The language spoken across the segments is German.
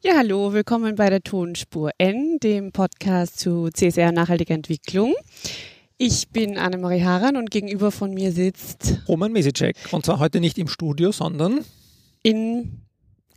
Ja, hallo, willkommen bei der Tonspur N, dem Podcast zu CSR nachhaltiger Entwicklung. Ich bin Annemarie Haran und gegenüber von mir sitzt Roman Mesicek. Und zwar heute nicht im Studio, sondern in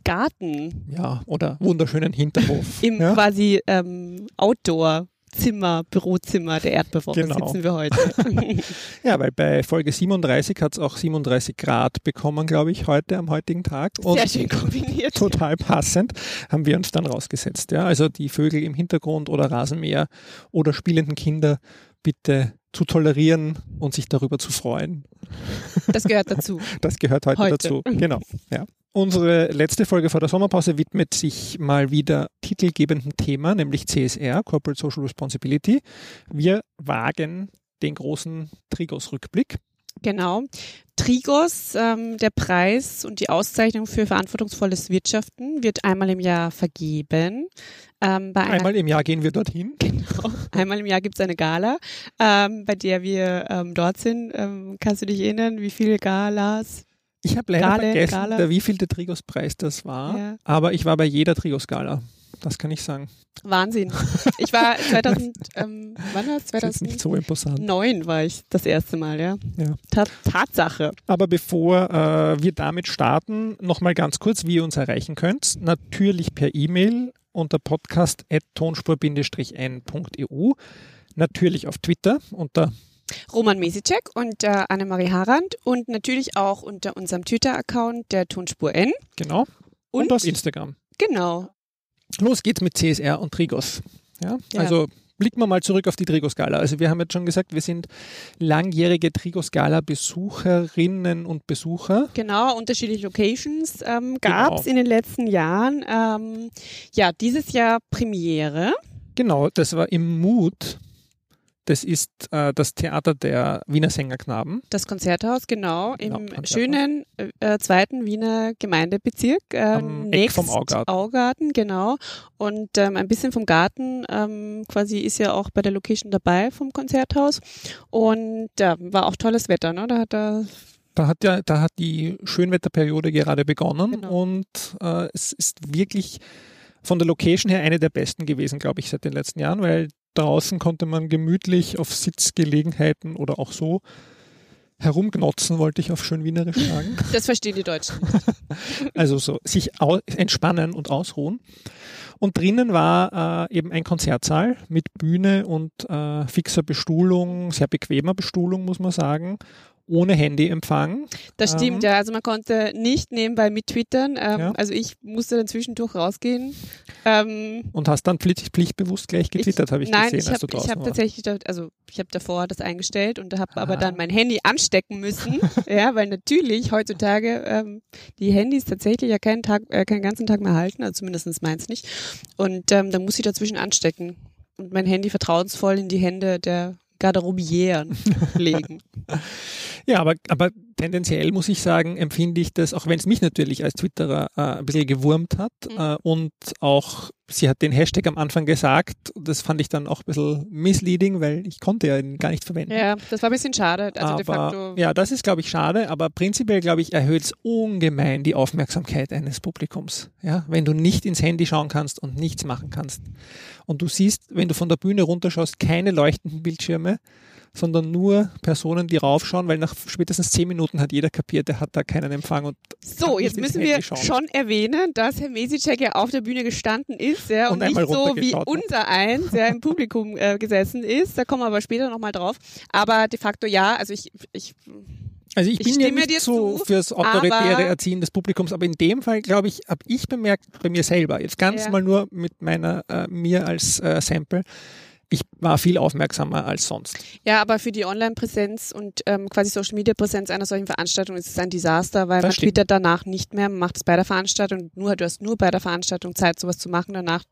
Garten. Ja, oder wunderschönen Hinterhof. Im ja? quasi ähm, Outdoor. Zimmer, Bürozimmer der Erdbewohner genau. sitzen wir heute. ja, weil bei Folge 37 hat es auch 37 Grad bekommen, glaube ich, heute am heutigen Tag. Und Sehr schön kombiniert. Total passend haben wir uns dann rausgesetzt. Ja, also die Vögel im Hintergrund oder Rasenmäher oder spielenden Kinder bitte zu tolerieren und sich darüber zu freuen. Das gehört dazu. Das gehört heute, heute. dazu. Genau. Ja. Unsere letzte Folge vor der Sommerpause widmet sich mal wieder titelgebenden Thema, nämlich CSR, Corporate Social Responsibility. Wir wagen den großen Trigos-Rückblick. Genau. Trigos, ähm, der Preis und die Auszeichnung für verantwortungsvolles Wirtschaften wird einmal im Jahr vergeben. Ähm, einmal im Jahr gehen wir dorthin. Genau. Einmal im Jahr gibt es eine Gala, ähm, bei der wir ähm, dort sind. Ähm, kannst du dich erinnern, wie viele Galas ich habe leider Gale, vergessen, Gala. Der, wie viel der Trigos-Preis das war, ja. aber ich war bei jeder Trigos-Gala. Das kann ich sagen. Wahnsinn. Ich war 2000, ähm, wann war es? 2009 so war ich das erste Mal, ja. ja. Ta Tatsache. Aber bevor äh, wir damit starten, nochmal ganz kurz, wie ihr uns erreichen könnt. Natürlich per E-Mail unter podcast.tonspur-n.eu. Natürlich auf Twitter unter Roman Mesicek und äh, Annemarie Harand und natürlich auch unter unserem Twitter-Account der Tonspur N. Genau. Und, und auf Instagram. Genau. Los geht's mit CSR und Trigos. Ja? ja. Also blicken wir mal zurück auf die Trigos-Gala. Also wir haben jetzt schon gesagt, wir sind langjährige Trigos-Gala-Besucherinnen und Besucher. Genau, unterschiedliche Locations ähm, gab es genau. in den letzten Jahren. Ähm, ja, dieses Jahr Premiere. Genau, das war im Mut das ist äh, das Theater der Wiener Sängerknaben. Das Konzerthaus, genau, genau im Konzerthaus. schönen äh, zweiten Wiener Gemeindebezirk. Äh, Am nächst vom Augarten. Augarten, genau. Und ähm, ein bisschen vom Garten ähm, quasi ist ja auch bei der Location dabei vom Konzerthaus. Und ja, war auch tolles Wetter, ne? Da hat er da hat ja, da hat die Schönwetterperiode gerade begonnen genau. und äh, es ist wirklich von der Location her eine der besten gewesen, glaube ich, seit den letzten Jahren, weil Draußen konnte man gemütlich auf Sitzgelegenheiten oder auch so herumgnotzen, wollte ich auf schön Wienerisch sagen. Das verstehen die Deutschen. also so sich entspannen und ausruhen. Und drinnen war äh, eben ein Konzertsaal mit Bühne und äh, fixer Bestuhlung, sehr bequemer Bestuhlung, muss man sagen ohne Handyempfang. Das stimmt, ähm, ja. Also man konnte nicht nebenbei mittwittern. Ähm, ja. Also ich musste dann zwischendurch rausgehen. Ähm, Und hast dann pflicht, pflichtbewusst gleich getwittert, habe ich nein, gesehen, ich hab, als du draußen Ich habe tatsächlich, also ich habe davor das eingestellt und habe aber dann mein Handy anstecken müssen. ja, weil natürlich heutzutage ähm, die Handys tatsächlich ja keinen Tag, äh, keinen ganzen Tag mehr halten, also zumindest meins nicht. Und ähm, dann muss ich dazwischen anstecken und mein Handy vertrauensvoll in die Hände der Garderobieren legen. Ja, aber, aber tendenziell muss ich sagen, empfinde ich das, auch wenn es mich natürlich als Twitterer äh, ein bisschen gewurmt hat mhm. äh, und auch sie hat den Hashtag am Anfang gesagt, das fand ich dann auch ein bisschen misleading, weil ich konnte ja ihn gar nicht verwenden. Ja, das war ein bisschen schade. Also aber, de facto ja, das ist, glaube ich, schade, aber prinzipiell, glaube ich, erhöht es ungemein die Aufmerksamkeit eines Publikums. Ja, wenn du nicht ins Handy schauen kannst und nichts machen kannst. Und du siehst, wenn du von der Bühne runterschaust, keine leuchtenden Bildschirme, sondern nur Personen, die raufschauen, weil nach spätestens zehn Minuten hat jeder kapiert, der hat da keinen Empfang. Und so, jetzt müssen wir schon erwähnen, dass Herr Mesicek ja auf der Bühne gestanden ist ja, und, und nicht so wie unser eins, der im Publikum äh, gesessen ist. Da kommen wir aber später nochmal drauf. Aber de facto ja, also ich, ich also ich, ich bin ja nicht so zu, fürs autoritäre Erziehen des Publikums, aber in dem Fall, glaube ich, habe ich bemerkt bei mir selber, jetzt ganz ja. mal nur mit meiner, äh, mir als äh, Sample, ich war viel aufmerksamer als sonst. Ja, aber für die Online-Präsenz und ähm, quasi Social-Media-Präsenz einer solchen Veranstaltung ist es ein Desaster, weil das man stimmt. twittert danach nicht mehr, man macht es bei der Veranstaltung, nur du hast nur bei der Veranstaltung Zeit, sowas zu machen, danach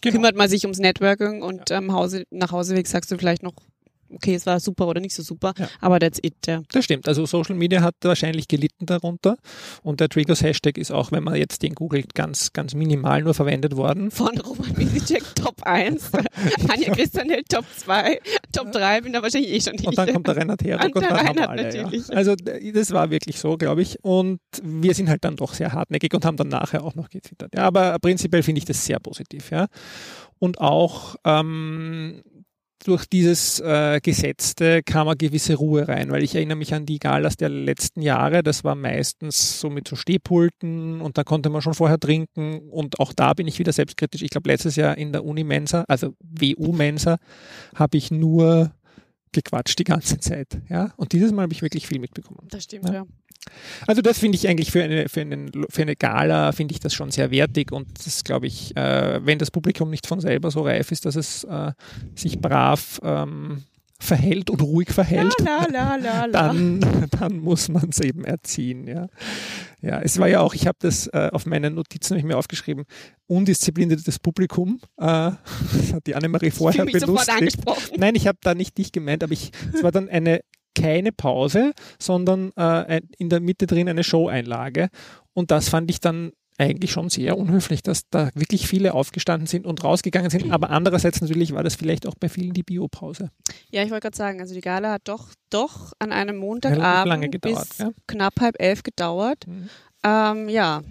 genau. kümmert man sich ums Networking und ja. ähm, Hause, nach Hauseweg sagst du vielleicht noch okay, es war super oder nicht so super, Ja. aber that's it. Ja. Das stimmt. Also Social Media hat wahrscheinlich gelitten darunter. Und der Triggers Hashtag ist auch, wenn man jetzt den googelt, ganz, ganz minimal nur verwendet worden. Von Roman Misicek Top 1, Anja Christianel Top 2, Top 3 bin da wahrscheinlich eh schon nicht. Und dann kommt der Reinhard Herog Und und, dann haben wir Reinhard alle. Ja. natürlich. Also d- das war wirklich so, glaube ich. Und wir sind halt dann doch sehr hartnäckig und haben dann nachher auch noch getwittert. Ja, aber prinzipiell finde ich das sehr positiv. Ja. Und auch ähm, durch dieses äh, Gesetzte kam eine gewisse Ruhe rein, weil ich erinnere mich an die Galas der letzten Jahre, das war meistens so mit so Stehpulten und da konnte man schon vorher trinken und auch da bin ich wieder selbstkritisch. Ich glaube, letztes Jahr in der Uni-Mensa, also WU-Mensa, habe ich nur gequatscht die ganze Zeit. Ja? Und dieses Mal habe ich wirklich viel mitbekommen. Das stimmt, Ja. ja. Also das finde ich eigentlich für eine, für, einen, für eine Gala, finde ich das schon sehr wertig und das glaube ich, äh, wenn das Publikum nicht von selber so reif ist, dass es äh, sich brav ähm, verhält und ruhig verhält, La, la, la, dann, dann muss man es eben erziehen. Ja. ja, es war ja auch, ich habe das äh, auf meinen Notizen ich mir aufgeschrieben, undiszipliniertes Publikum, äh, das hat die Annemarie Ich vorher sofort belustigt. angesprochen. Nein, ich habe da nicht dich gemeint, aber ich, es war dann eine keine Pause, sondern äh, in der Mitte drin eine Show-Einlage. Und das fand ich dann eigentlich schon sehr unhöflich, dass da wirklich viele aufgestanden sind und rausgegangen sind. Aber andererseits natürlich war das vielleicht auch bei vielen die Biopause. Ja, ich wollte gerade sagen, also die Gala hat doch, doch an einem Montagabend lange gedauert, bis ja. knapp halb elf gedauert. Mhm. Ähm, ja,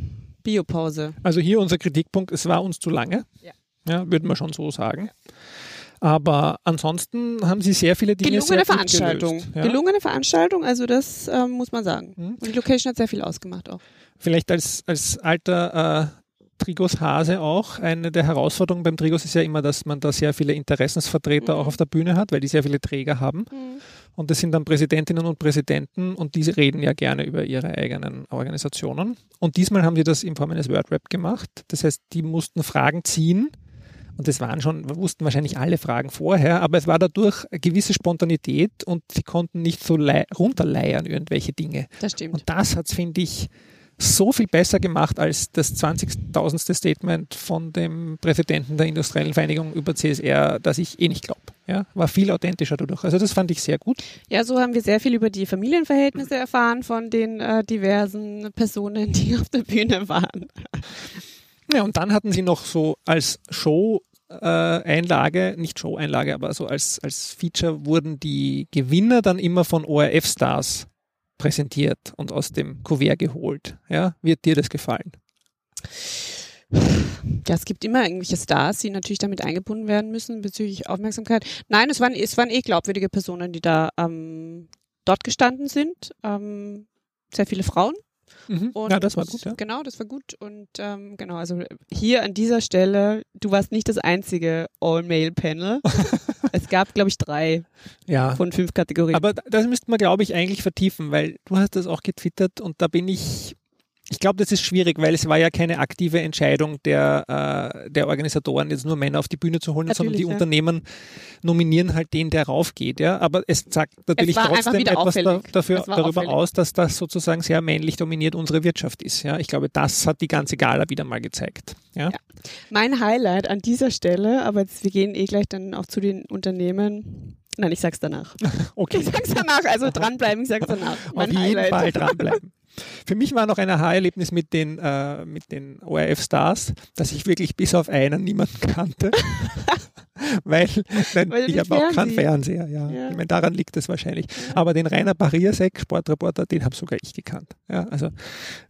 Biopause. Also hier unser Kritikpunkt, es war uns zu lange. Ja. Ja, würde man schon so sagen. Aber ansonsten haben sie sehr viele Dinge Gelungene sehr gut Veranstaltung. Gelöst, ja. Gelungene Veranstaltung, also das ähm, muss man sagen. Mhm. Und die Location hat sehr viel ausgemacht auch. Vielleicht als, als alter äh, Trigos-Hase auch. Eine der Herausforderungen beim Trigos ist ja immer, dass man da sehr viele Interessensvertreter Mhm. auch auf der Bühne hat, weil die sehr viele Träger haben. Und das sind dann Präsidentinnen und Präsidenten und diese reden ja gerne über ihre eigenen Organisationen. Und diesmal haben sie das in Form eines Wordrap gemacht. Das heißt, die mussten Fragen ziehen. Und das waren schon, wir wussten wahrscheinlich alle Fragen vorher, aber es war dadurch eine gewisse Spontanität und sie konnten nicht so lei- runterleiern irgendwelche Dinge. Das stimmt. Und das hat es, finde ich, so viel besser gemacht als das 20.000. Statement von dem Präsidenten der Industriellen Vereinigung über CSR, das ich eh nicht glaube. Ja, war viel authentischer dadurch. Also das fand ich sehr gut. Ja, so haben wir sehr viel über die Familienverhältnisse erfahren von den äh, diversen Personen, die auf der Bühne waren. Ja, und dann hatten sie noch so als Show äh, Einlage, nicht Show-Einlage, aber so als, als Feature wurden die Gewinner dann immer von ORF-Stars präsentiert und aus dem Kuvert geholt. Ja, wird dir das gefallen? Ja, es gibt immer irgendwelche Stars, die natürlich damit eingebunden werden müssen bezüglich Aufmerksamkeit. Nein, es waren, es waren eh glaubwürdige Personen, die da ähm, dort gestanden sind. Ähm, sehr viele Frauen. Und ja, das war gut, ja. Genau, das war gut. Und ähm, genau, also hier an dieser Stelle, du warst nicht das einzige All-Male-Panel. es gab, glaube ich, drei Ja, von fünf Kategorien. Aber das müsste man, glaube ich, eigentlich vertiefen, weil du hast das auch getwittert und da bin ich, ich glaube, das ist schwierig, weil es war ja keine aktive Entscheidung der, äh, der Organisatoren, jetzt nur Männer auf die Bühne zu holen, sondern Natürlich, die ja. Unternehmen nominieren halt den, der raufgeht. Ja? Aber es sagt natürlich einfach trotzdem etwas da, dafür, Es darüber auffällig. aus, dass das sozusagen sehr männlich dominiert unsere Wirtschaft ist. Ja? Ich glaube, das hat die ganze Gala wieder mal gezeigt. Ja? Ja. Mein Highlight an dieser Stelle, aber jetzt, wir gehen eh gleich dann auch zu den Unternehmen. Nein, ich sag's danach. Okay. Ich sag's danach, also dranbleiben, ich sag's danach. Auf Mein jeden Highlight. Fall dranbleiben. Für mich war noch ein Aha-Erlebnis mit den, äh, mit den ORF-Stars, dass ich wirklich bis auf einen niemanden kannte. Weil, nein, Weil ich habe auch keinen Fernseh- Fernseher, ja. Ja. Ich meine, daran liegt es wahrscheinlich. Aber den Rainer Barriersek, Sportreporter, den habe sogar ich gekannt. Ja, also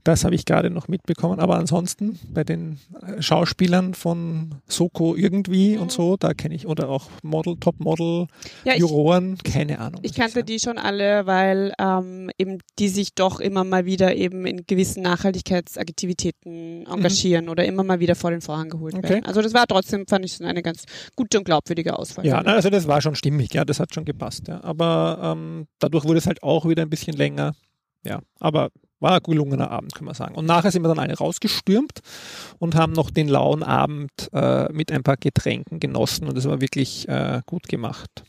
das habe ich gerade noch mitbekommen. Aber ansonsten bei den äh, Schauspielern von Soko irgendwie und so, da kenne ich, oder auch Model, Top-Model, Ja, ich, Juroren, keine Ahnung. ich kannte sagen. die schon alle, weil ähm, eben die sich doch immer mal wieder eben in gewissen Nachhaltigkeitsaktivitäten engagieren oder immer mal wieder vor den Vorhang geholt Okay. werden. Also das war trotzdem, fand ich, eine ganz gute und glaubwürdige Auswahl. Ja, also das war schon stimmig, ja, das hat schon gepasst, ja. Aber ähm, dadurch wurde es halt auch wieder ein bisschen länger. Ja, aber war ein gelungener Abend, kann man sagen. Und nachher sind wir dann alle rausgestürmt und haben noch den lauen Abend äh, mit ein paar Getränken genossen und das war wirklich äh, gut gemacht.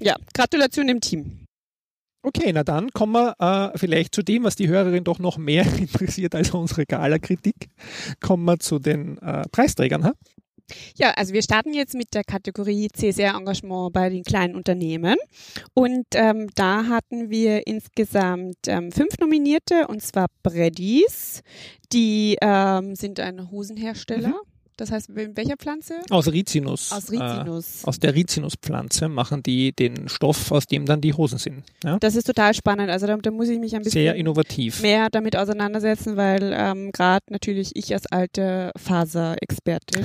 ja, Gratulation dem Team. Okay, na dann kommen wir äh, vielleicht zu dem, was die Hörerin doch noch mehr interessiert als unsere Gala-Kritik. Kommen wir zu den äh, Preisträgern. Ha? Ja, also wir starten jetzt mit der Kategorie CSR-Engagement bei den kleinen Unternehmen. Und ähm, da hatten wir insgesamt ähm, fünf Nominierte, und zwar Breddys. Die ähm, sind ein Hosenhersteller. Mhm. Das heißt, in welcher Pflanze? Aus Rizinus. Aus Rizinus. Äh, aus der Rizinuspflanze machen die den Stoff, aus dem dann die Hosen sind. Ja? Das ist total spannend. Also da, da, muss ich mich ein bisschen Sehr innovativ. mehr damit auseinandersetzen, weil ähm, gerade natürlich ich als alte Faserexpertin,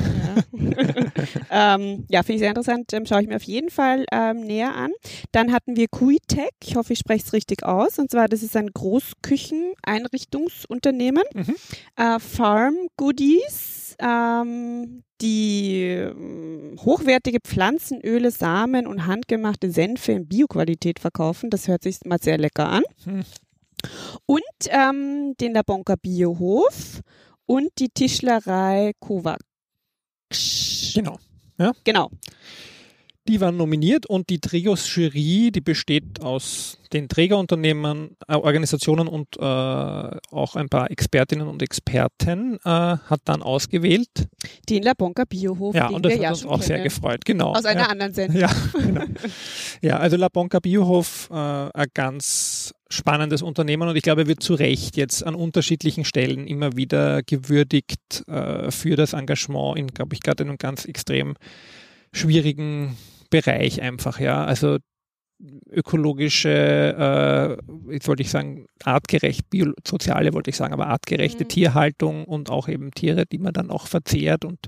ja, ähm, ja finde ich sehr interessant, ähm, schaue ich mir auf jeden Fall ähm, näher an. Dann hatten wir Kuitech, ich hoffe, ich spreche es richtig aus, und zwar das ist ein Großkücheneinrichtungsunternehmen, mhm. äh, Farm Goodies ähm, die ähm, hochwertige Pflanzenöle, Samen und handgemachte Senfe in Bioqualität verkaufen. Das hört sich mal sehr lecker an. Hm. Und ähm, den Labonka Biohof und die Tischlerei Kovac. Genau. Ja? Genau. Die waren nominiert und die Trios-Jury, die besteht aus den Trägerunternehmen, äh, Organisationen und äh, auch ein paar Expertinnen und Experten, äh, hat dann ausgewählt. Den La Bonca Biohof. Ja, und das hat ja uns auch kennen. sehr gefreut. Genau. Aus einer ja. anderen Sendung. Ja, genau. ja, also La Bonca Biohof, äh, ein ganz spannendes Unternehmen und ich glaube, er wird zu Recht jetzt an unterschiedlichen Stellen immer wieder gewürdigt äh, für das Engagement in, glaube ich, gerade in einem ganz extrem schwierigen Bereich einfach, ja. Also ökologische, äh, jetzt wollte ich sagen, artgerecht, bio, soziale wollte ich sagen, aber artgerechte mhm. Tierhaltung und auch eben Tiere, die man dann auch verzehrt. Und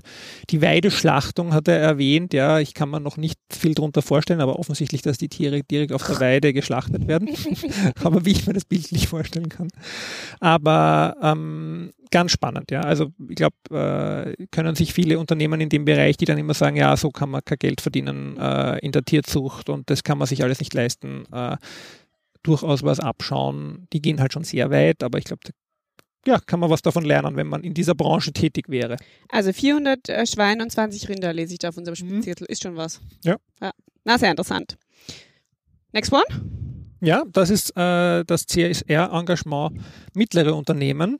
die Weideschlachtung hat er erwähnt, ja, ich kann mir noch nicht viel darunter vorstellen, aber offensichtlich, dass die Tiere direkt auf der Weide geschlachtet werden. aber wie ich mir das Bild nicht vorstellen kann. Aber ähm, ganz spannend, ja. Also ich glaube, äh, können sich viele Unternehmen in dem Bereich, die dann immer sagen, ja, so kann man kein Geld verdienen äh, in der Tierzucht und das kann man sich alles nicht leisten, äh, durchaus was abschauen. Die gehen halt schon sehr weit, aber ich glaube, ja, kann man was davon lernen, wenn man in dieser Branche tätig wäre. Also 400 äh, Schweine und 20 Rinder lese ich da auf unserem. Spielzettel. Mhm. Ist schon was. Ja. ja. Na, sehr interessant. Next one? Ja, das ist äh, das CSR-Engagement mittlere Unternehmen.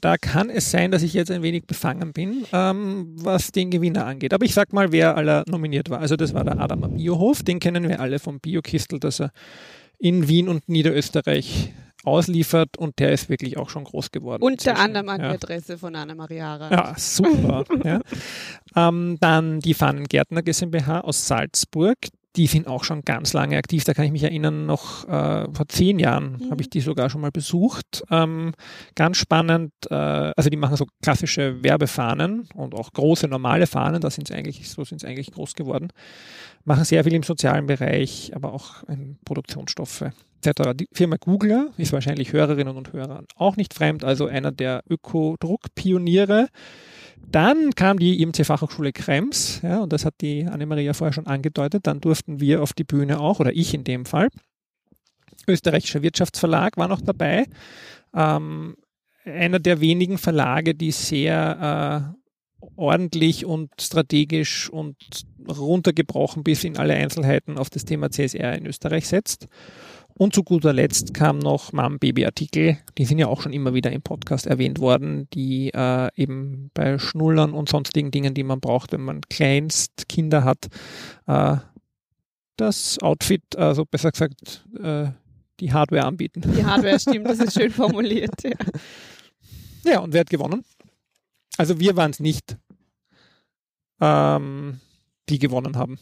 Da kann es sein, dass ich jetzt ein wenig befangen bin, ähm, was den Gewinner angeht. Aber ich sag mal, wer aller nominiert war. Also das war der Adamer Biohof, den kennen wir alle vom Biokistel, dass er in Wien und Niederösterreich ausliefert und der ist wirklich auch schon groß geworden. Unter anderem an ja. die Adresse von Anna-Maria. Ja, super. ja. Ähm, dann die Fahnengärtner GmbH aus Salzburg die sind auch schon ganz lange aktiv. Da kann ich mich erinnern, noch äh, vor zehn Jahren mhm. habe ich die sogar schon mal besucht. Ähm, ganz spannend. Äh, also die machen so klassische Werbefahnen und auch große normale Fahnen. Da sind sie eigentlich, so sind sie eigentlich groß geworden. Machen sehr viel im sozialen Bereich, aber auch in Produktionsstoffe etc. Die Firma Googler ist wahrscheinlich Hörerinnen und Hörern auch nicht fremd. Also einer der Ökodruckpioniere. Dann kam die IMC Fachhochschule Krems, ja, und das hat die Annemaria vorher schon angedeutet. Dann durften wir auf die Bühne auch, oder ich in dem Fall. Österreichischer Wirtschaftsverlag war noch dabei. Ähm, einer der wenigen Verlage, die sehr äh, ordentlich und strategisch und runtergebrochen bis in alle Einzelheiten auf das Thema CSR in Österreich setzt. Und zu guter Letzt kam noch Mom-Baby-Artikel. Die sind ja auch schon immer wieder im Podcast erwähnt worden, die äh, eben bei Schnullern und sonstigen Dingen, die man braucht, wenn man kleinst Kinder hat, äh, das Outfit, also besser gesagt, äh, die Hardware anbieten. Die Hardware stimmt, das ist schön formuliert. Ja, ja und wer hat gewonnen? Also wir waren es nicht, ähm, die gewonnen haben.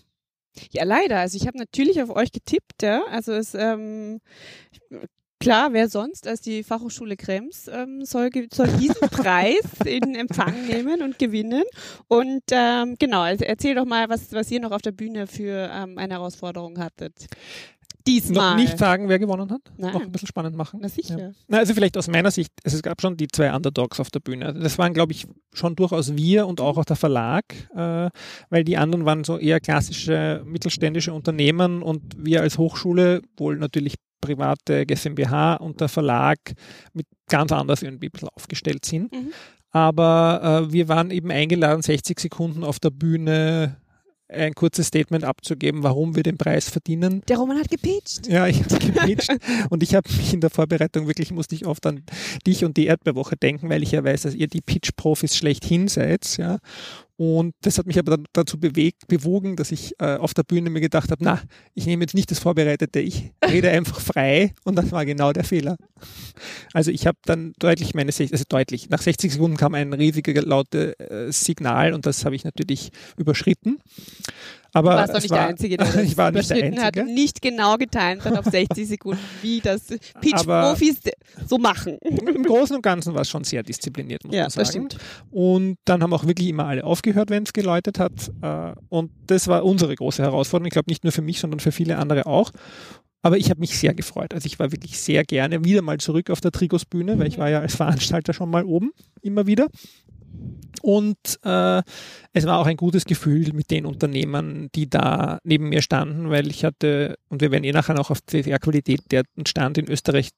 Ja, leider. Also ich habe natürlich auf euch getippt, ja. Also es ähm, klar, wer sonst als die Fachhochschule Krems ähm, soll, soll diesen Preis in Empfang nehmen und gewinnen. Und ähm, genau, also erzähl doch mal, was, was ihr noch auf der Bühne für ähm, eine Herausforderung hattet. Diesmal. Noch nicht sagen, wer gewonnen hat. Nein. Noch ein bisschen spannend machen. Na sicher. Ja. Na, also vielleicht aus meiner Sicht, es gab schon die zwei Underdogs auf der Bühne. Also das waren, glaube ich, schon durchaus wir und auch, auch der Verlag, äh, weil die anderen waren so eher klassische mittelständische Unternehmen und wir als Hochschule, wohl natürlich private GmbH und der Verlag mit ganz anders irgendwie ein bisschen aufgestellt sind. Mhm. Aber äh, wir waren eben eingeladen, 60 Sekunden auf der Bühne ein kurzes Statement abzugeben, warum wir den Preis verdienen. Der Roman hat gepitcht. Ja, ich habe gepitcht und ich habe mich in der Vorbereitung wirklich, musste ich oft an dich und die Erdbeerwoche denken, weil ich ja weiß, dass ihr die Pitch-Profis schlechthin seid. Ja. Und das hat mich aber dazu bewegt, bewogen, dass ich äh, auf der Bühne mir gedacht habe, na, ich nehme jetzt nicht das Vorbereitete, ich rede einfach frei und das war genau der Fehler. Also ich habe dann deutlich meine, also deutlich, nach 60 Sekunden kam ein riesiger lautes äh, Signal und das habe ich natürlich überschritten. Aber du warst doch nicht war, der Einzige, der das ich war nicht der hat Einzige. und nicht genau getimt hat auf 60 Sekunden, wie das Pitch-Profis so machen. Im Großen und Ganzen war es schon sehr diszipliniert, muss Ja, man sagen. das stimmt. Und dann haben auch wirklich immer alle aufgehört, wenn es geläutet hat. Äh, Und das war unsere große Herausforderung. Ich glaube nicht nur für mich, sondern für viele andere auch. Aber ich habe mich sehr gefreut. Also ich war wirklich sehr gerne wieder mal zurück auf der Trigos-Bühne, weil ich war ja als Veranstalter schon mal oben, immer wieder. Und äh, es war auch ein gutes Gefühl mit den Unternehmern, die da neben mir standen, weil ich hatte, und wir werden eh nachher noch auf die Qualität der Stand in Österreich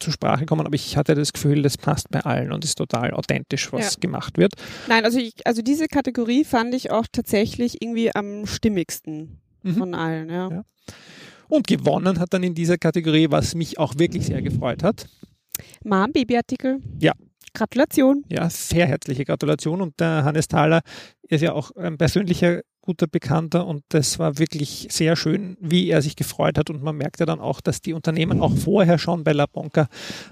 zur Sprache kommen, aber ich hatte das Gefühl, das passt bei allen und ist total authentisch, was Ja. gemacht wird. Nein, also ich, also diese Kategorie fand ich auch tatsächlich irgendwie am stimmigsten Mhm. von allen, ja. Ja. Und gewonnen hat dann in dieser Kategorie, was mich auch wirklich sehr gefreut hat. Mom, Babyartikel. Ja. Gratulation. Ja, sehr herzliche Gratulation. Und der Hannes Thaler ist ja auch ein persönlicher guter Bekannter und das war wirklich sehr schön, wie er sich gefreut hat. Und man merkte dann auch, dass die Unternehmen auch vorher schon bei La Bonca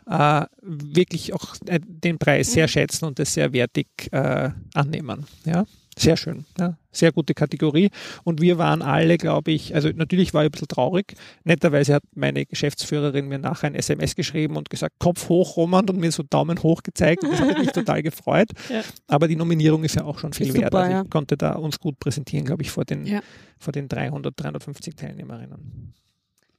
äh, wirklich auch äh, den Preis sehr schätzen und das sehr wertig äh, annehmen. Ja, sehr schön. Ja. Sehr gute Kategorie. Und wir waren alle, glaube ich, also natürlich war ich ein bisschen traurig. Netterweise hat meine Geschäftsführerin mir nachher ein SMS geschrieben und gesagt, Kopf hoch, Roman, und mir so Daumen hoch gezeigt. Das hat mich total gefreut. Ja. Aber die Nominierung ist ja auch schon viel Ist wert. super, Also ich ja. konnte da uns gut präsentieren, glaube ich, vor den, vor den 300, 350 Teilnehmerinnen.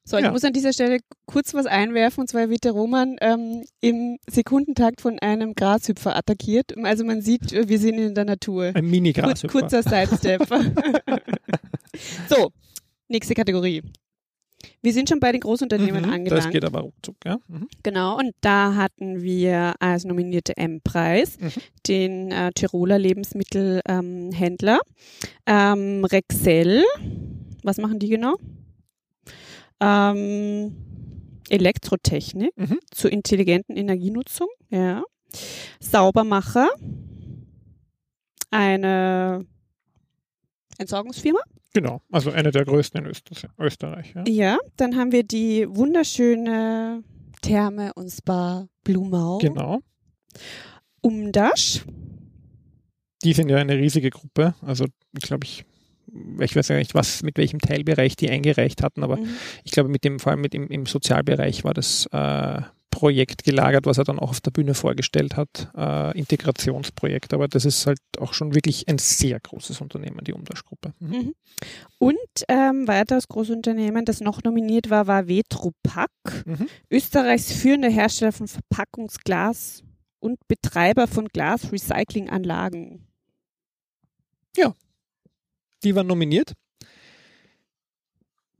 So, ich Ja. muss an dieser Stelle kurz was einwerfen, und zwar wird der Roman ähm, im Sekundentakt von einem Grashüpfer attackiert. Also man sieht, äh, wir sind in der Natur. Ein mini Kur kurzer Sidestep. so, nächste Kategorie. Wir sind schon bei den Großunternehmen Mhm, angelangt. Das geht aber ruckzuck, ja. Mhm. Genau, und da hatten wir als nominierte M-Preis Mhm. den äh, Tiroler Lebensmittelhändler ähm, Rexel. Was machen die genau? Ähm, Elektrotechnik Mhm. zur intelligenten Energienutzung, ja. Saubermacher, eine Entsorgungsfirma. Genau, also eine der größten in Öster Österreich. Ja. Ja, dann haben wir die wunderschöne Therme und Spa Blumau. Genau. Umdasch. Die sind ja eine riesige Gruppe. Also, glaube ich, ich weiß ja nicht, was, mit welchem Teilbereich die eingereicht hatten, aber Mhm. ich glaube, mit dem, vor allem mit dem, im Sozialbereich war das äh, Projekt gelagert, was er dann auch auf der Bühne vorgestellt hat. Äh, Integrationsprojekt. Aber das ist halt auch schon wirklich ein sehr großes Unternehmen, die Umdasch-Gruppe. Mhm. Mhm. Und ähm, weiteres Großunternehmen, das noch nominiert war, war Vetropack, Mhm. Österreichs führender Hersteller von Verpackungsglas und Betreiber von Glasrecyclinganlagen. Die waren nominiert.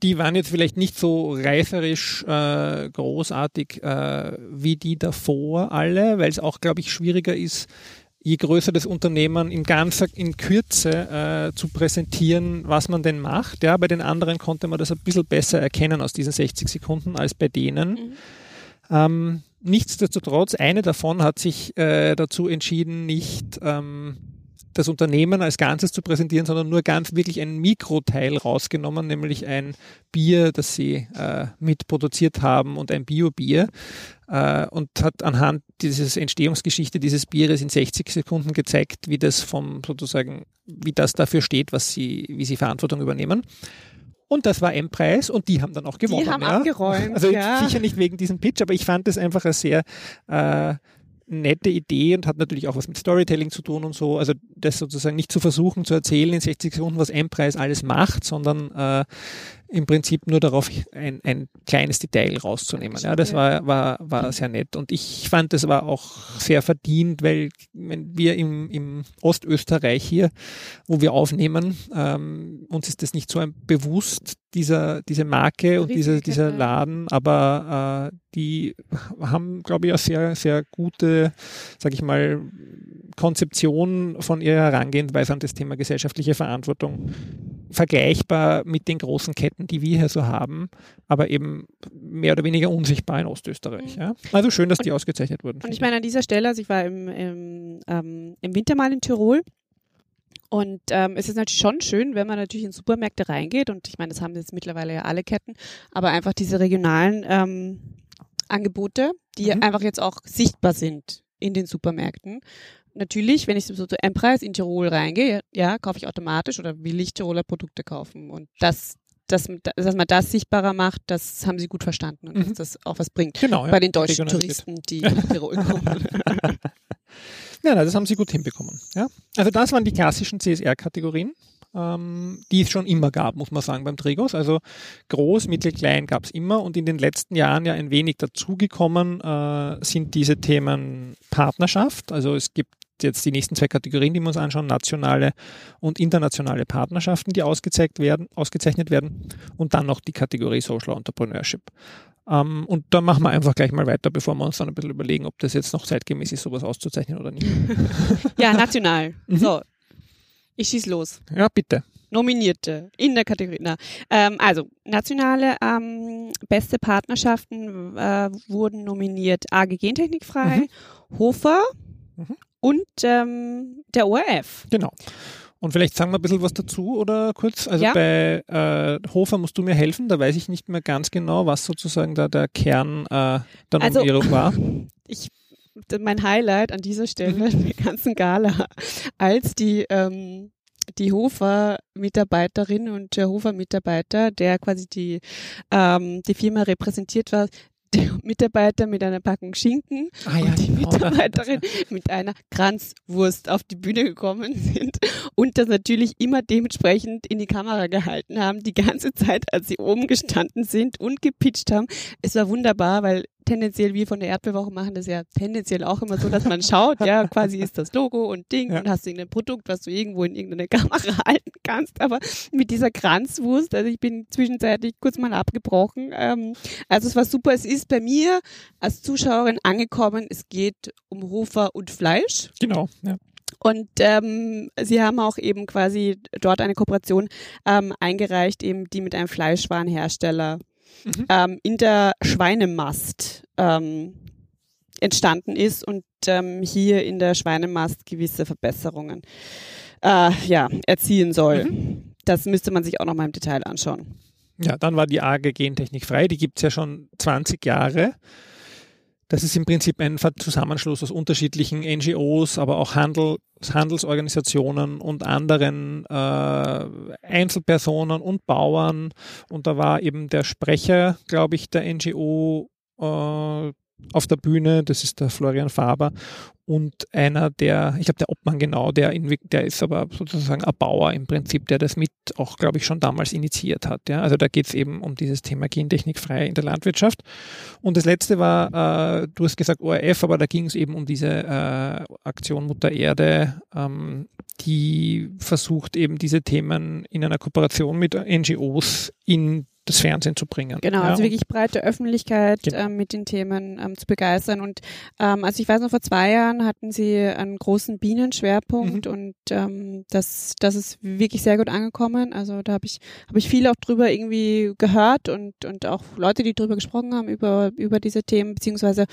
Die waren jetzt vielleicht nicht so reiferisch äh, großartig äh, wie die davor alle, weil es auch, glaube ich, schwieriger ist, je größer das Unternehmen in ganzer, in Kürze äh, zu präsentieren, was man denn macht. Ja, bei den anderen konnte man das ein bisschen besser erkennen aus diesen 60 Sekunden als bei denen. Mhm. Ähm, nichtsdestotrotz, eine davon hat sich äh, dazu entschieden, nicht ähm, das Unternehmen als Ganzes zu präsentieren, sondern nur ganz wirklich ein Mikroteil rausgenommen, nämlich ein Bier, das sie äh, mitproduziert haben und ein Bio-Bier äh, und hat anhand dieses Entstehungsgeschichte dieses Bieres in 60 Sekunden gezeigt, wie das vom sozusagen, wie das dafür steht, was sie, wie sie Verantwortung übernehmen. Und das war M-Preis und die haben dann auch gewonnen. Die haben ja. abgeräumt. Also ja. sicher nicht wegen diesem Pitch, aber ich fand das einfach sehr äh, nette Idee und hat natürlich auch was mit Storytelling zu tun und so. Also das sozusagen nicht zu versuchen zu erzählen in 60 Sekunden, was M-Preis alles macht, sondern äh, im Prinzip nur darauf ein, ein kleines Detail rauszunehmen. Ja, das war, war, war sehr nett. Und ich fand, das war auch sehr verdient, weil wenn wir im, im Ostösterreich hier, wo wir aufnehmen, ähm, uns ist das nicht so ein bewusst, dieser, diese Marke und dieser, dieser. Laden, aber äh, die haben, glaube ich, eine sehr, sehr gute, sage ich mal, Konzeption von ihrer Herangehensweise an das Thema gesellschaftliche Verantwortung vergleichbar mit den großen Ketten, die wir hier so haben, aber eben mehr oder weniger unsichtbar in Ostösterreich. Mhm. Ja? Also schön, dass die ausgezeichnet wurden. Und ich meine, an dieser Stelle, also ich war im, im, ähm, im Winter mal in Tirol Und ähm, es ist natürlich schon schön, wenn man natürlich in Supermärkte reingeht und ich meine, das haben jetzt mittlerweile ja alle Ketten, aber einfach diese regionalen ähm, Angebote, die mhm. einfach jetzt auch sichtbar sind in den Supermärkten. Natürlich, wenn ich so zu M-Preis in Tirol reingehe, ja, kaufe ich automatisch oder will ich Tiroler Produkte kaufen. Und das dass, dass man das sichtbarer macht, das haben sie gut verstanden und mhm. dass das auch was bringt genau, ja. bei den deutschen Touristen, die nach Tirol kommen. ja, das haben sie gut hinbekommen. Ja. Also das waren die klassischen CSR-Kategorien, ähm, die es schon immer gab, muss man sagen, beim Trigos. Also groß, mittel, klein gab es immer und in den letzten Jahren ja ein wenig dazugekommen äh, sind diese Themen Partnerschaft. Also es gibt jetzt die nächsten zwei Kategorien, die wir uns anschauen, nationale und internationale Partnerschaften, die ausgezeichnet werden, ausgezeichnet werden und dann noch die Kategorie Social Entrepreneurship. Ähm, und da machen wir einfach gleich mal weiter, bevor wir uns dann ein bisschen überlegen, ob das jetzt noch zeitgemäß ist, sowas auszuzeichnen oder nicht. ja, national. Mhm. So, ich schieß los. Ja, bitte. Nominierte in der Kategorie. Na, ähm, also nationale ähm, beste Partnerschaften äh, wurden nominiert AG Gentechnikfrei, mhm. Hofer, mhm und ähm, der ORF. Genau. Und vielleicht sagen wir ein bisschen was dazu oder kurz. Also ja. bei äh, Hofer musst du mir helfen, da weiß ich nicht mehr ganz genau, was sozusagen da der Kern äh, der also, Nominierung war. Ich, mein Highlight an dieser Stelle mhm. der ganzen Gala, als die ähm, die Hofer-Mitarbeiterin und der Hofer-Mitarbeiter, der quasi die, ähm, die Firma repräsentiert war, der Mitarbeiter mit einer Packung Schinken ah, ja, und die genau. Mitarbeiterin mit einer Kranzwurst auf die Bühne gekommen sind und das natürlich immer dementsprechend in die Kamera gehalten haben, die ganze Zeit, als sie oben gestanden sind und gepitcht haben. Es war wunderbar, weil tendenziell, wir von der Erdbewoche machen das ja tendenziell auch immer so, dass man schaut, ja, quasi ist das Logo und Ding ja. und hast irgendein Produkt, was du irgendwo in irgendeine Kamera halten kannst, aber mit dieser Kranzwurst, also ich bin zwischenzeitlich kurz mal abgebrochen, ähm, also es war super, es ist bei mir als Zuschauerin angekommen, es geht um Hofer und Fleisch. Genau, ja. Und ähm, sie haben auch eben quasi dort eine Kooperation ähm, eingereicht, eben die mit einem Fleischwarenhersteller mhm. ähm, in der Schweinemast ähm, entstanden ist und ähm, hier in der Schweinemast gewisse Verbesserungen äh, ja, erzielen soll. Mhm. Das müsste man sich auch noch mal im Detail anschauen. Ja, dann war die AG Gentechnik frei, die gibt es ja schon 20 Jahre. Das ist im Prinzip ein Zusammenschluss aus unterschiedlichen NGOs, aber auch Handel, Handelsorganisationen und anderen äh, Einzelpersonen und Bauern. Und da war eben der Sprecher, glaube ich, der NGO äh, auf der Bühne, das ist der Florian Faber und einer der, ich glaube der Obmann genau, der, in, der ist aber sozusagen ein Bauer im Prinzip, der das mit auch, glaube ich, schon damals initiiert hat. Ja? Also da geht es eben um dieses Thema Gentechnik frei in der Landwirtschaft. Und das letzte war, äh, du hast gesagt ORF, aber da ging es eben um diese äh, Aktion Mutter Erde, ähm, die versucht eben diese Themen in einer Kooperation mit NGOs in das Fernsehen zu bringen. Genau, ja. also wirklich breite Öffentlichkeit genau. ähm, mit den Themen ähm, zu begeistern. Und ähm, also ich weiß noch, vor zwei Jahren hatten sie einen großen Bienenschwerpunkt mhm. und ähm, das, das ist wirklich sehr gut angekommen. Also da habe ich, habe ich viel auch drüber irgendwie gehört und, und auch Leute, die drüber gesprochen haben, über, über diese Themen, beziehungsweise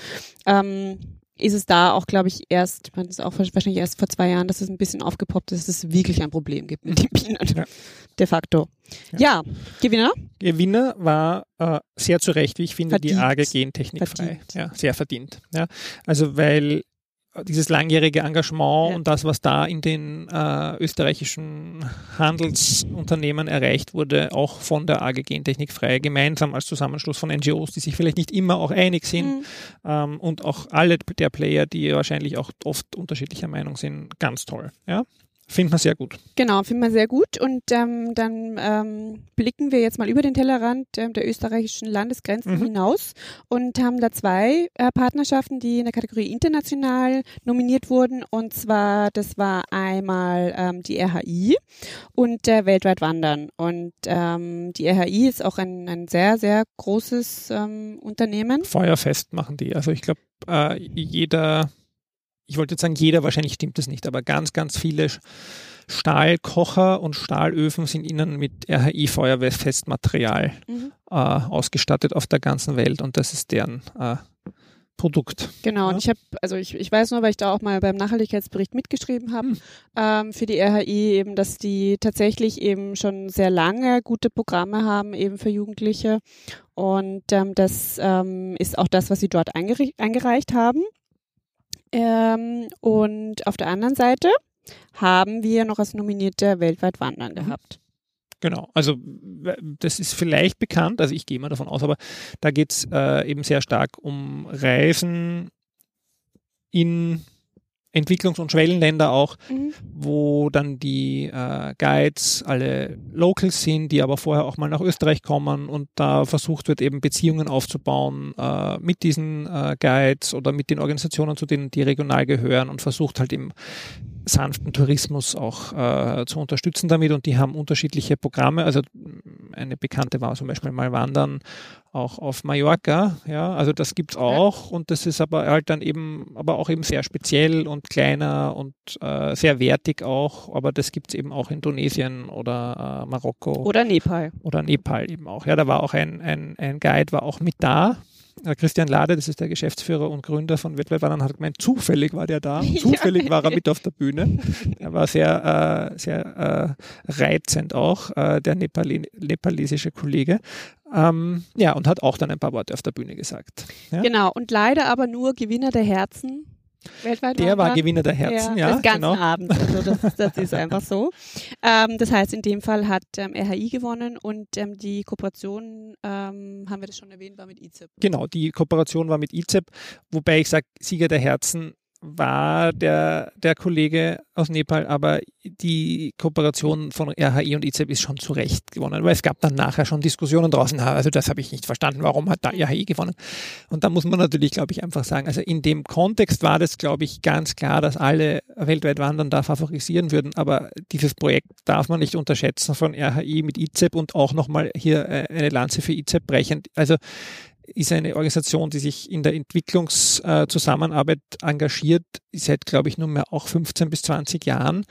ähm, ist es da auch, glaube ich, erst, man ist auch wahrscheinlich erst vor zwei Jahren, dass es ein bisschen aufgepoppt ist, dass es wirklich ein Problem gibt mit den Bienen. Ja. De facto. Ja. ja. Gewinner? Gewinner war äh, sehr zu Recht, wie ich finde, verdient. die arge Gentechnik frei. Ja, sehr verdient. Ja. Also weil dieses langjährige Engagement ja. und das, was da in den äh, österreichischen Handelsunternehmen erreicht wurde, auch von der AG Gentechnik frei, gemeinsam als Zusammenschluss von NGOs, die sich vielleicht nicht immer auch einig sind mhm. ähm, und auch alle der Player, die wahrscheinlich auch oft unterschiedlicher Meinung sind, ganz toll. Ja? Finden wir sehr gut. Genau, finden wir sehr gut. Und ähm, dann ähm, blicken wir jetzt mal über den Tellerrand äh, der österreichischen Landesgrenzen mhm. hinaus und haben da zwei äh, Partnerschaften, die in der Kategorie international nominiert wurden. Und zwar, das war einmal ähm, die RHI und äh, Weltweit Wandern. Und ähm, die RHI ist auch ein, ein sehr, sehr großes ähm, Unternehmen. Feuerfest machen die. Also ich glaube, äh, jeder ich wollte jetzt sagen, jeder, wahrscheinlich stimmt das nicht, aber ganz, ganz viele Stahlkocher und Stahlöfen sind innen mit RHI-Feuerwehrfestmaterial mhm. äh, ausgestattet auf der ganzen Welt und das ist deren äh, Produkt. Genau, Ja. und ich habe, also ich, ich weiß nur, weil ich da auch mal beim Nachhaltigkeitsbericht mitgeschrieben habe, Hm. ähm, für die RHI eben, dass die tatsächlich eben schon sehr lange gute Programme haben, eben für Jugendliche. Und ähm, das ähm, ist auch das, was sie dort eingere eingereicht haben. Ähm, und auf der anderen Seite haben wir noch als Nominierte weltweit Wandern gehabt. Genau, also das ist vielleicht bekannt, also ich gehe mal davon aus, aber da geht es äh, eben sehr stark um Reisen in Entwicklungs- und Schwellenländer auch, Mhm. wo dann die äh, Guides alle Locals sind, die aber vorher auch mal nach Österreich kommen und da versucht wird eben Beziehungen aufzubauen äh, mit diesen äh, Guides oder mit den Organisationen, zu denen die regional gehören und versucht halt eben sanften Tourismus auch äh, zu unterstützen damit und die haben unterschiedliche Programme. Also mh, eine bekannte war zum Beispiel mal Wandern auch auf Mallorca, ja, also das gibt's auch und das ist aber halt dann eben, aber auch eben sehr speziell und kleiner und äh, sehr wertig auch, aber das gibt's eben auch in Indonesien oder äh, Marokko Oder Nepal. oder Nepal eben auch. Ja, da war auch ein, ein, ein Guide, war auch mit da. Äh, Christian Lade, das ist der Geschäftsführer und Gründer von Wettbewerbern, hat gemeint, zufällig war der da. Ja. Zufällig war er mit auf der Bühne. Er war sehr, äh, sehr äh, reizend auch, äh, der Nepali nepalesische Kollege. Ähm, ja, und hat auch dann ein paar Worte auf der Bühne gesagt. Ja? Genau, und leider aber nur Gewinner der Herzen weltweit. Der war. Gewinner der Herzen, ja, des ganzen genau. Abends. Also das, das ist einfach so. Ähm, das heißt, in dem Fall hat ähm, RHI gewonnen und ähm, die Kooperation, ähm, haben wir das schon erwähnt, war mit IZIP. Genau, die Kooperation war mit ICEP, wobei ich sage, Sieger der Herzen war der, der Kollege aus Nepal, aber die Kooperation von RHI und ICEP ist schon zu Recht gewonnen, weil es gab dann nachher schon Diskussionen draußen, also das habe ich nicht verstanden, warum hat da RHI gewonnen? Und da muss man natürlich, glaube ich, einfach sagen, also in dem Kontext war das, glaube ich, ganz klar, dass alle weltweit wandern da favorisieren würden, aber dieses Projekt darf man nicht unterschätzen von RHI mit ICEP und auch nochmal hier äh, eine Lanze für ICEP brechen. Also ist eine Organisation, die sich in der Entwicklungszusammenarbeit engagiert, seit, glaube ich, nunmehr auch 15 bis 20 Jahren,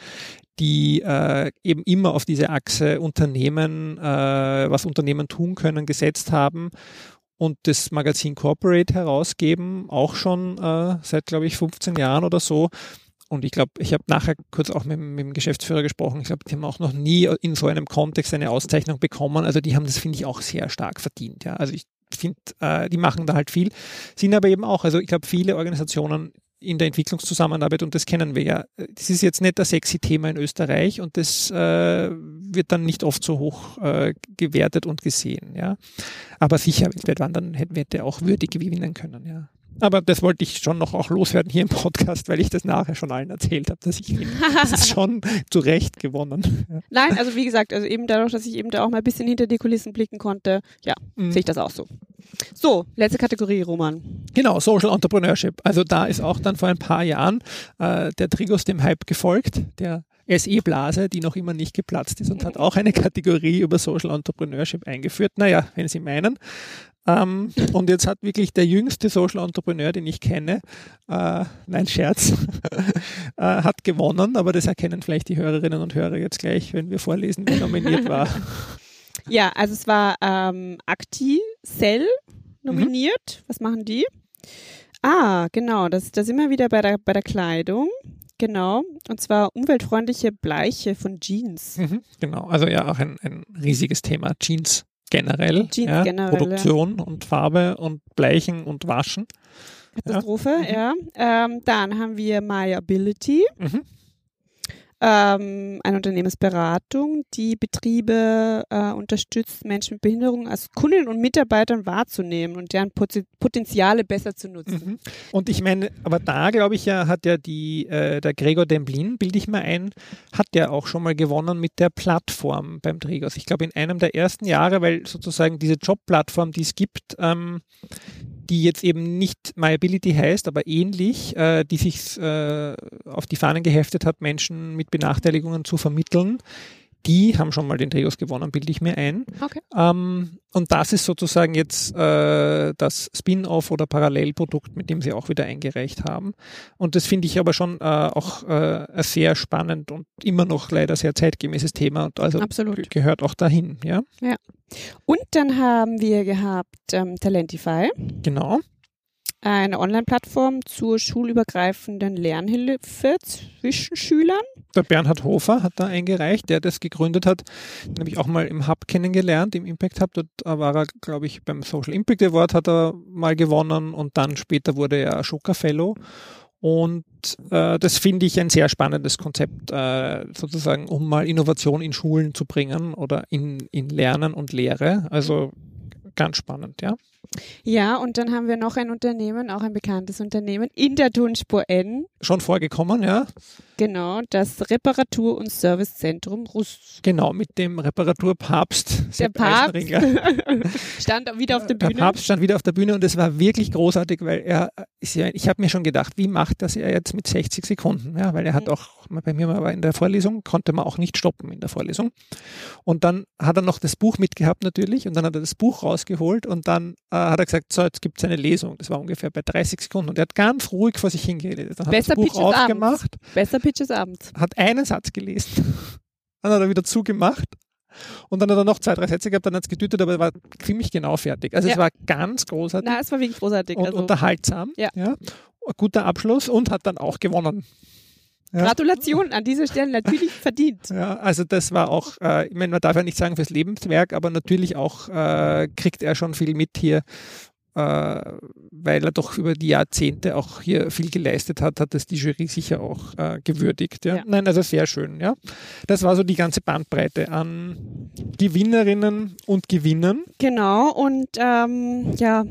die äh, eben immer auf diese Achse Unternehmen, äh, was Unternehmen tun können, gesetzt haben und das Magazin Corporate herausgeben, auch schon äh, seit, glaube ich, 15 Jahren oder so. Und ich glaube, ich habe nachher kurz auch mit, mit dem Geschäftsführer gesprochen. Ich glaube, die haben auch noch nie in so einem Kontext eine Auszeichnung bekommen. Also die haben das, finde ich, auch sehr stark verdient. Ja. Also ich finde, äh, die machen da halt viel, sind aber eben auch, also ich glaube, viele Organisationen in der Entwicklungszusammenarbeit, und das kennen wir ja, das ist jetzt nicht das sexy Thema in Österreich und das äh, wird dann nicht oft so hoch äh, gewertet und gesehen. Ja. Aber sicher, weltweit wandern hätte, hätte auch würdig gewinnen können. Ja. Aber das wollte ich schon noch auch loswerden hier im Podcast, weil ich das nachher schon allen erzählt habe, dass ich das ist schon zu Recht gewonnen. Ja. Nein, also wie gesagt, also eben dadurch, dass ich eben da auch mal ein bisschen hinter die Kulissen blicken konnte, ja, Mhm. sehe ich das auch so. So, letzte Kategorie, Roman. Genau, Social Entrepreneurship. Also da ist auch dann vor ein paar Jahren äh, der Trigos dem Hype gefolgt, der SE-Blase, die noch immer nicht geplatzt ist und hat auch eine Kategorie über Social Entrepreneurship eingeführt. Naja, wenn Sie meinen. Ähm, und jetzt hat wirklich der jüngste Social Entrepreneur, den ich kenne, äh, nein, Scherz, äh, hat gewonnen, aber das erkennen vielleicht die Hörerinnen und Hörer jetzt gleich, wenn wir vorlesen, wer nominiert war. Ja, also es war ähm, Acti Cell nominiert. Was machen die? Ah, genau, das, da sind wir wieder bei der, bei der Kleidung. Genau. Und zwar umweltfreundliche Bleiche von Jeans. Mhm, genau, also ja, auch ein, ein riesiges Thema. Jeans generell. Jeans ja, generell, Produktion und Farbe und Bleichen und Waschen. Katastrophe, Mhm. ja. Ähm, dann haben wir MyAbility, Mhm. Ähm, eine Unternehmensberatung, die Betriebe äh, unterstützt, Menschen mit Behinderung als Kundinnen und Mitarbeitern wahrzunehmen und deren Poten- Potenziale besser zu nutzen. Mhm. Und ich meine, aber da glaube ich ja, hat ja die, äh, der Gregor Demblin, bilde ich mal ein, hat ja auch schon mal gewonnen mit der Plattform beim Trägers. Ich glaube in einem der ersten Jahre, weil sozusagen diese Jobplattform, die es gibt, ähm, die jetzt eben nicht MyAbility heißt, aber ähnlich, äh, die sich äh, auf die Fahnen geheftet hat, Menschen mit Benachteiligungen zu vermitteln, die haben schon mal den Trios gewonnen, bilde ich mir ein. Okay. Ähm, und das ist sozusagen jetzt äh, das Spin-off oder Parallelprodukt, mit dem sie auch wieder eingereicht haben. Und das finde ich aber schon äh, auch äh, ein sehr spannend und immer noch leider sehr zeitgemäßes Thema und also Absolut. gehört auch dahin, ja. Und dann haben wir gehabt ähm, Talentify. Genau. Eine Online-Plattform zur schulübergreifenden Lernhilfe zwischen Schülern. Der Bernhard Hofer hat da eingereicht, der das gegründet hat. Den habe ich auch mal im Hub kennengelernt, im Impact Hub. Dort war er, glaube ich, beim Social Impact Award hat er mal gewonnen und dann später wurde er Ashoka Fellow. Und äh, das finde ich ein sehr spannendes Konzept, äh, sozusagen, um mal Innovation in Schulen zu bringen oder in, in Lernen und Lehre. Also ganz spannend, ja. Ja, und dann haben wir noch ein Unternehmen, auch ein bekanntes Unternehmen, in der Tonspur N. Schon vorgekommen, ja. Genau, das Reparatur- und Servicezentrum Rust. Genau, mit dem Reparaturpapst. Der Papst stand wieder auf der Bühne. Der Papst stand wieder auf der Bühne und es war wirklich großartig, weil er, ich habe mir schon gedacht, wie macht das er jetzt mit 60 Sekunden? Ja, weil er hat mhm. auch, bei mir war in der Vorlesung, konnte man auch nicht stoppen in der Vorlesung. Und dann hat er noch das Buch mitgehabt natürlich und dann hat er das Buch rausgeholt und dann äh, hat er gesagt, so, jetzt gibt es eine Lesung. Das war ungefähr bei 30 Sekunden und er hat ganz ruhig vor sich hingeredet. Dann Besser hat das Buch Pitch aufgemacht. Besser Pitch des Abends. Hat einen Satz gelesen. Dann hat er wieder zugemacht. Und dann hat er noch zwei, drei Sätze gehabt, dann hat es getütet, aber er war ziemlich genau fertig. Also ja. es war ganz großartig. Na, es war wirklich großartig. Und also. unterhaltsam. Ja. ja. Guter Abschluss und hat dann auch gewonnen. Ja. Gratulation an dieser Stelle natürlich verdient. Ja, also das war auch, äh, ich meine, man darf ja nicht sagen fürs Lebenswerk, aber natürlich auch äh, kriegt er schon viel mit hier äh, weil er doch über die Jahrzehnte auch hier viel geleistet hat, hat das die Jury sicher auch äh, gewürdigt. Ja? ja? Nein, also sehr schön. Ja, das war so die ganze Bandbreite an Gewinnerinnen und Gewinnern. Genau und ähm, ja.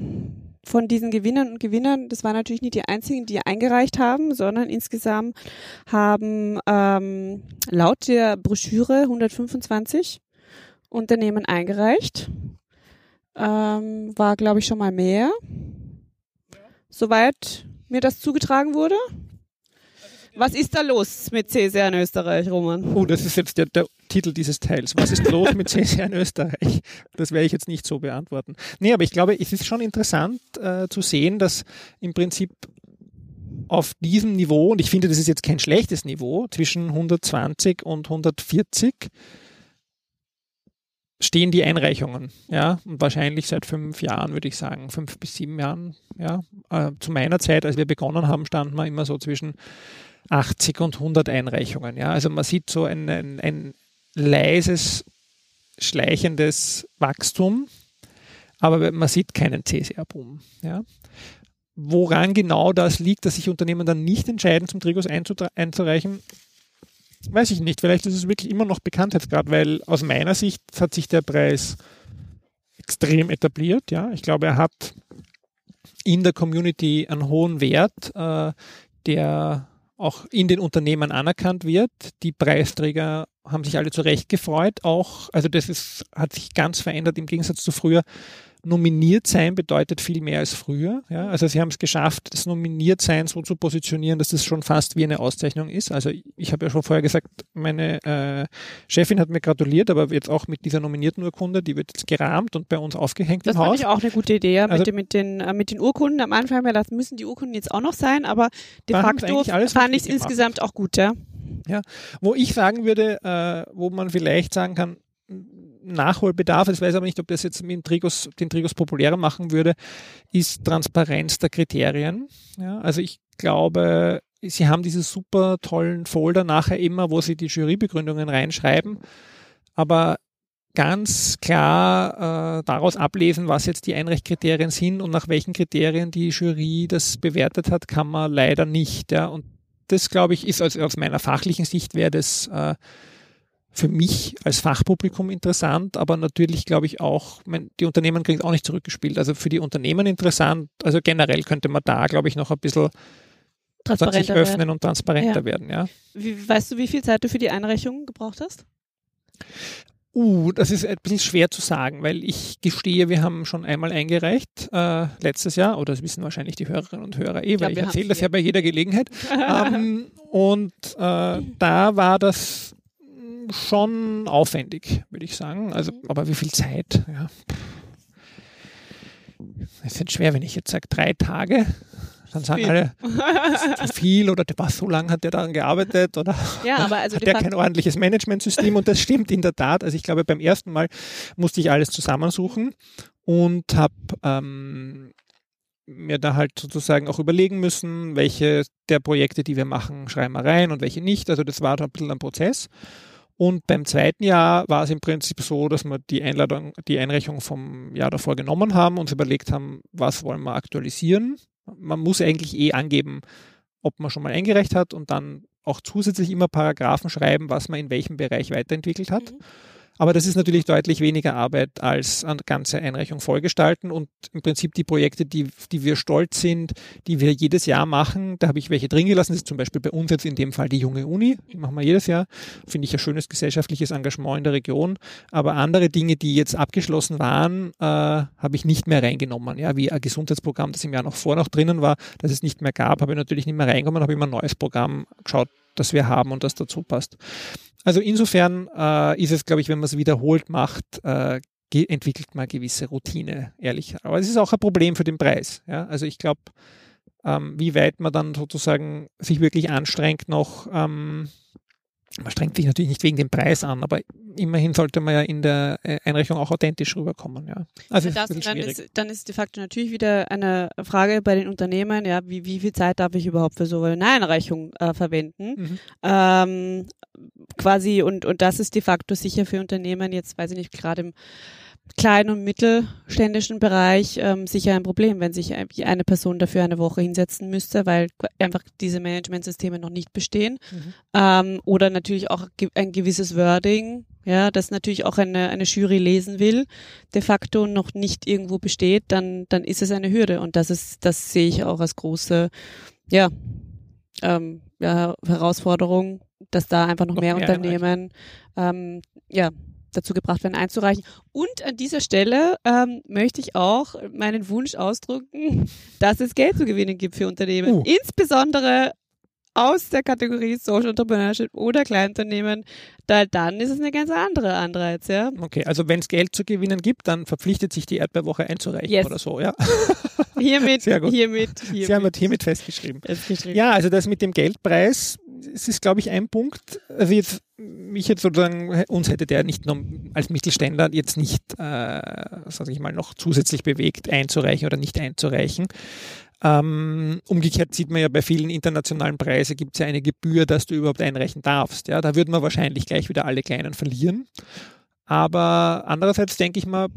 Von diesen Gewinnern und Gewinnern, das waren natürlich nicht die einzigen, die eingereicht haben, sondern insgesamt haben ähm, laut der Broschüre 125 Unternehmen eingereicht ähm, war, glaube ich, schon mal mehr. Soweit mir das zugetragen wurde. Was ist da los mit CSR in Österreich, Roman? Oh, das ist jetzt der, der Titel dieses Teils. Was ist los mit CSR in Österreich? Das werde ich jetzt nicht so beantworten. Nee, aber ich glaube, es ist schon interessant äh, zu sehen, dass im Prinzip auf diesem Niveau, und ich finde, das ist jetzt kein schlechtes Niveau, zwischen 120 und 140 stehen die Einreichungen, ja, und wahrscheinlich seit fünf Jahren, würde ich sagen, fünf bis sieben Jahren, ja. Äh, zu meiner Zeit, als wir begonnen haben, standen wir immer so zwischen 80 und 100 Einreichungen, ja. Also man sieht so ein, ein, ein leises, schleichendes Wachstum, aber man sieht keinen CSR-Boom, ja. Woran genau das liegt, dass sich Unternehmen dann nicht entscheiden, zum Trigos einzureichen, weiß ich nicht. Vielleicht ist es wirklich immer noch Bekanntheitsgrad, weil aus meiner Sicht hat sich der Preis extrem etabliert. Ja, ich glaube, er hat in der Community einen hohen Wert, äh, der auch in den Unternehmen anerkannt wird. Die Preisträger haben sich alle zu Recht gefreut. Auch, also das ist, hat sich ganz verändert im Gegensatz zu früher nominiert sein bedeutet viel mehr als früher. Ja? Also sie haben es geschafft, das Nominiertsein so zu positionieren, dass das schon fast wie eine Auszeichnung ist. Also ich habe ja schon vorher gesagt, meine äh, Chefin hat mir gratuliert, aber jetzt auch mit dieser nominierten Urkunde, die wird jetzt gerahmt und bei uns aufgehängt das im Haus. Das fand ich auch eine gute Idee, ja, also, mit, den, mit, den, äh, mit den Urkunden. Am Anfang haben wir gedacht, müssen die Urkunden jetzt auch noch sein, aber de facto fand ich es insgesamt auch gut. Ja? Ja, wo ich sagen würde, äh, wo man vielleicht sagen kann, Nachholbedarf, ich weiß aber nicht, ob das jetzt mit Trigos, den Trigos populärer machen würde, ist Transparenz der Kriterien. Ja, also ich glaube, sie haben diese super tollen Folder nachher immer, wo sie die Jurybegründungen reinschreiben, aber ganz klar äh, daraus ablesen, was jetzt die Einreichkriterien sind und nach welchen Kriterien die Jury das bewertet hat, kann man leider nicht. Ja. Und das, glaube ich, ist also aus meiner fachlichen Sicht wäre das äh, für mich als Fachpublikum interessant, aber natürlich glaube ich auch, die Unternehmen kriegen es auch nicht zurückgespielt. Also für die Unternehmen interessant, also generell könnte man da, glaube ich, noch ein bisschen sich öffnen werden. und transparenter ja. werden. Ja. Wie, weißt du, wie viel Zeit du für die Einreichung gebraucht hast? Uh, das ist ein bisschen schwer zu sagen, weil ich gestehe, wir haben schon einmal eingereicht, äh, letztes Jahr, oder das wissen wahrscheinlich die Hörerinnen und Hörer eh, weil ich, ich erzähle das ja bei jeder Gelegenheit. ähm, und äh, da war das schon aufwendig, würde ich sagen. Also, aber wie viel Zeit? Ja. Es ist schwer, wenn ich jetzt sage drei Tage, dann sagen viel. alle, zu viel oder was, so lange hat der daran gearbeitet oder ja, aber also hat der kein ordentliches Managementsystem und das stimmt in der Tat. Also ich glaube, beim ersten Mal musste ich alles zusammensuchen und habe ähm, mir da halt sozusagen auch überlegen müssen, welche der Projekte, die wir machen, schreiben wir rein und welche nicht. Also das war da ein bisschen ein Prozess. Und beim zweiten Jahr war es im Prinzip so, dass wir die Einladung, die Einreichung vom Jahr davor genommen haben, uns überlegt haben, was wollen wir aktualisieren. Man muss eigentlich eh angeben, ob man schon mal eingereicht hat und dann auch zusätzlich immer Paragraphen schreiben, was man in welchem Bereich weiterentwickelt hat. Mhm. Aber das ist natürlich deutlich weniger Arbeit als eine ganze Einreichung vollgestalten und im Prinzip die Projekte, die, die wir stolz sind, die wir jedes Jahr machen, da habe ich welche drin gelassen. Das ist zum Beispiel bei uns jetzt in dem Fall die junge Uni, die machen wir jedes Jahr. Finde ich ein schönes gesellschaftliches Engagement in der Region. Aber andere Dinge, die jetzt abgeschlossen waren, äh, habe ich nicht mehr reingenommen. Ja, wie ein Gesundheitsprogramm, das im Jahr noch vor noch drinnen war, das es nicht mehr gab, habe ich natürlich nicht mehr reingenommen, habe immer ein neues Programm geschaut, das wir haben und das dazu passt. Also insofern äh, ist es, glaube ich, wenn man es wiederholt macht, äh, entwickelt man gewisse Routine, ehrlich. Aber es ist auch ein Problem für den Preis. Ja? Also ich glaube, ähm, wie weit man dann sozusagen sich wirklich anstrengt, noch ähm, man strengt sich natürlich nicht wegen dem Preis an, aber immerhin sollte man ja in der äh, Einreichung auch authentisch rüberkommen. Ja. Also das, dann, ist, dann ist de facto natürlich wieder eine Frage bei den Unternehmen, ja, wie, wie viel Zeit darf ich überhaupt für so eine Einreichung äh, verwenden? Mhm. Ähm, quasi, und, und das ist de facto sicher für Unternehmen, jetzt weiß ich nicht, gerade im kleinen und mittelständischen Bereich ähm, sicher ein Problem, wenn sich eine Person dafür eine Woche hinsetzen müsste, weil einfach diese Managementsysteme noch nicht bestehen. Mhm. Ähm, oder natürlich auch ein gewisses Wording, ja, das natürlich auch eine, eine Jury lesen will, de facto noch nicht irgendwo besteht, dann, dann ist es eine Hürde. Und das ist, das sehe ich auch als große, ja, ähm, ja, Herausforderung, dass da einfach noch, noch mehr, mehr, Unternehmen ähm, ja, dazu gebracht werden, einzureichen. Und an dieser Stelle ähm, möchte ich auch meinen Wunsch ausdrücken, dass es Geld zu gewinnen gibt für Unternehmen. Uh. Insbesondere aus der Kategorie Social Entrepreneurship oder Kleinunternehmen, da, dann ist es eine ganz andere Anreiz, ja. Okay, also wenn es Geld zu gewinnen gibt, dann verpflichtet sich die Erdbeerwoche einzureichen yes. oder so, ja. Hiermit, Sehr gut. hiermit, hiermit. Sie haben hiermit festgeschrieben. festgeschrieben. Ja, also das mit dem Geldpreis, es ist, glaube ich, ein Punkt, also jetzt, mich jetzt sozusagen, uns hätte der nicht noch als Mittelständler jetzt nicht, äh, sage ich mal, noch zusätzlich bewegt, einzureichen oder nicht einzureichen. Ähm, umgekehrt sieht man ja bei vielen internationalen Preisen gibt es ja eine Gebühr, dass du überhaupt einreichen darfst. Ja, da würden wir wahrscheinlich gleich wieder alle Kleinen verlieren. Aber andererseits denke ich mal,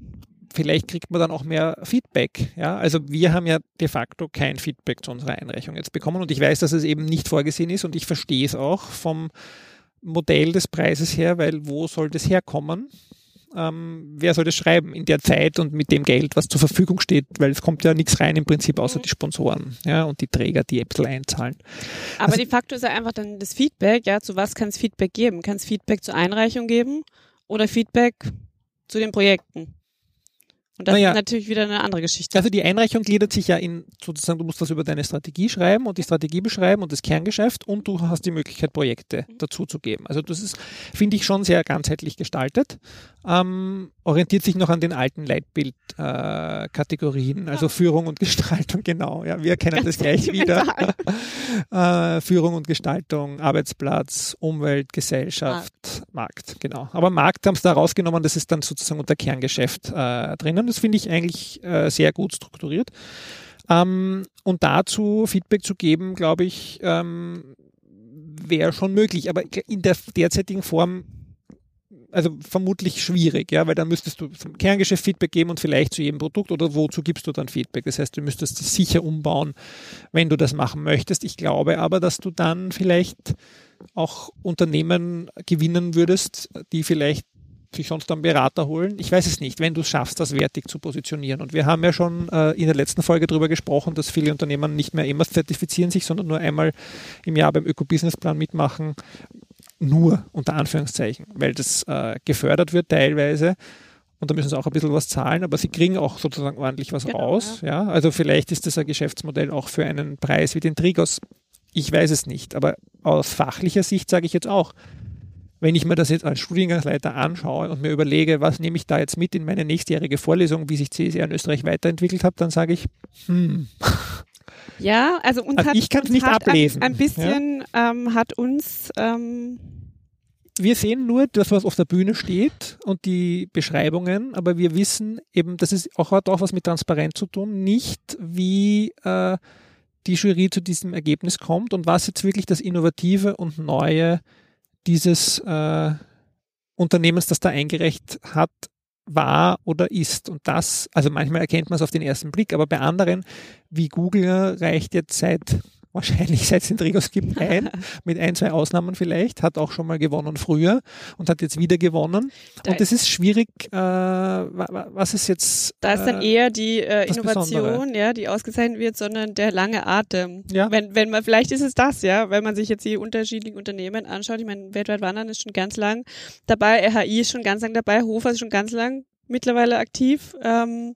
vielleicht kriegt man dann auch mehr Feedback. Ja, also wir haben ja de facto kein Feedback zu unserer Einreichung jetzt bekommen und ich weiß, dass es eben nicht vorgesehen ist und ich verstehe es auch vom Modell des Preises her, weil wo soll das herkommen? Ähm, wer soll das schreiben in der Zeit und mit dem Geld, was zur Verfügung steht, weil es kommt ja nichts rein im Prinzip außer mhm. die Sponsoren ja, und die Träger, die Apple einzahlen. Aber also, de facto ist ja einfach dann das Feedback, ja, zu was kann es Feedback geben? Kann es Feedback zur Einreichung geben oder Feedback zu den Projekten? Und das naja, ist natürlich wieder eine andere Geschichte. Also die Einreichung gliedert sich ja in sozusagen, du musst was über deine Strategie schreiben und die Strategie beschreiben und das Kerngeschäft und du hast die Möglichkeit, Projekte mhm. dazu zu geben. Also das ist, finde ich, schon sehr ganzheitlich gestaltet. Ähm, orientiert sich noch an den alten Leitbildkategorien, äh, also. Führung und Gestaltung, genau. Ja, wir kennen das gleich wieder. äh, Führung und Gestaltung, Arbeitsplatz, Umwelt, Gesellschaft, Markt, Markt genau. Aber Markt haben sie da rausgenommen, das ist dann sozusagen unter Kerngeschäft äh, drinnen. Das finde ich eigentlich äh, sehr gut strukturiert. Ähm, und dazu Feedback zu geben, glaube ich, ähm, wäre schon möglich. Aber in der derzeitigen Form also vermutlich schwierig, ja, weil dann müsstest du zum Kerngeschäft Feedback geben und vielleicht zu jedem Produkt oder wozu gibst du dann Feedback? Das heißt, du müsstest es sicher umbauen, wenn du das machen möchtest. Ich glaube aber, dass du dann vielleicht auch Unternehmen gewinnen würdest, die vielleicht sich sonst einen Berater holen. Ich weiß es nicht, wenn du es schaffst, das wertig zu positionieren. Und wir haben ja schon äh, in der letzten Folge darüber gesprochen, dass viele Unternehmen nicht mehr immer zertifizieren sich, sondern nur einmal im Jahr beim Öko-Business-Plan mitmachen. Nur unter Anführungszeichen, weil das äh, gefördert wird teilweise. Und da müssen sie auch ein bisschen was zahlen, aber sie kriegen auch sozusagen ordentlich was genau, raus. Ja. ja. Also vielleicht ist das ein Geschäftsmodell auch für einen Preis wie den Trigos. Ich weiß es nicht, aber aus fachlicher Sicht sage ich jetzt auch, wenn ich mir das jetzt als Studiengangsleiter anschaue und mir überlege, was nehme ich da jetzt mit in meine nächstjährige Vorlesung, wie sich CSR in Österreich weiterentwickelt hat, dann sage ich, hm. Ja, also uns also hat, ich kann es nicht ablesen. Ein, ein bisschen ja? ähm, hat uns ähm, wir sehen nur das, was auf der Bühne steht und die Beschreibungen, aber wir wissen eben, das ist auch, hat auch was mit Transparenz zu tun, nicht wie äh, die Jury zu diesem Ergebnis kommt und was jetzt wirklich das Innovative und Neue dieses äh, Unternehmens, das da eingereicht hat, war oder ist. Und das, also manchmal erkennt man es auf den ersten Blick, aber bei anderen, wie Google reicht jetzt seit wahrscheinlich seit Trigos gibt, ein, mit ein, zwei Ausnahmen vielleicht, hat auch schon mal gewonnen früher und hat jetzt wieder gewonnen. Da und es ist schwierig, äh, was ist jetzt. Da ist dann äh, eher die äh, Innovation, ja, die ausgezeichnet wird, sondern der lange Atem. Ja. Wenn, wenn man, vielleicht ist es das, ja, wenn man sich jetzt die unterschiedlichen Unternehmen anschaut. Ich meine, weltweit wandern ist schon ganz lang dabei, RHI ist schon ganz lang dabei, Hofer ist schon ganz lang mittlerweile aktiv. Ähm,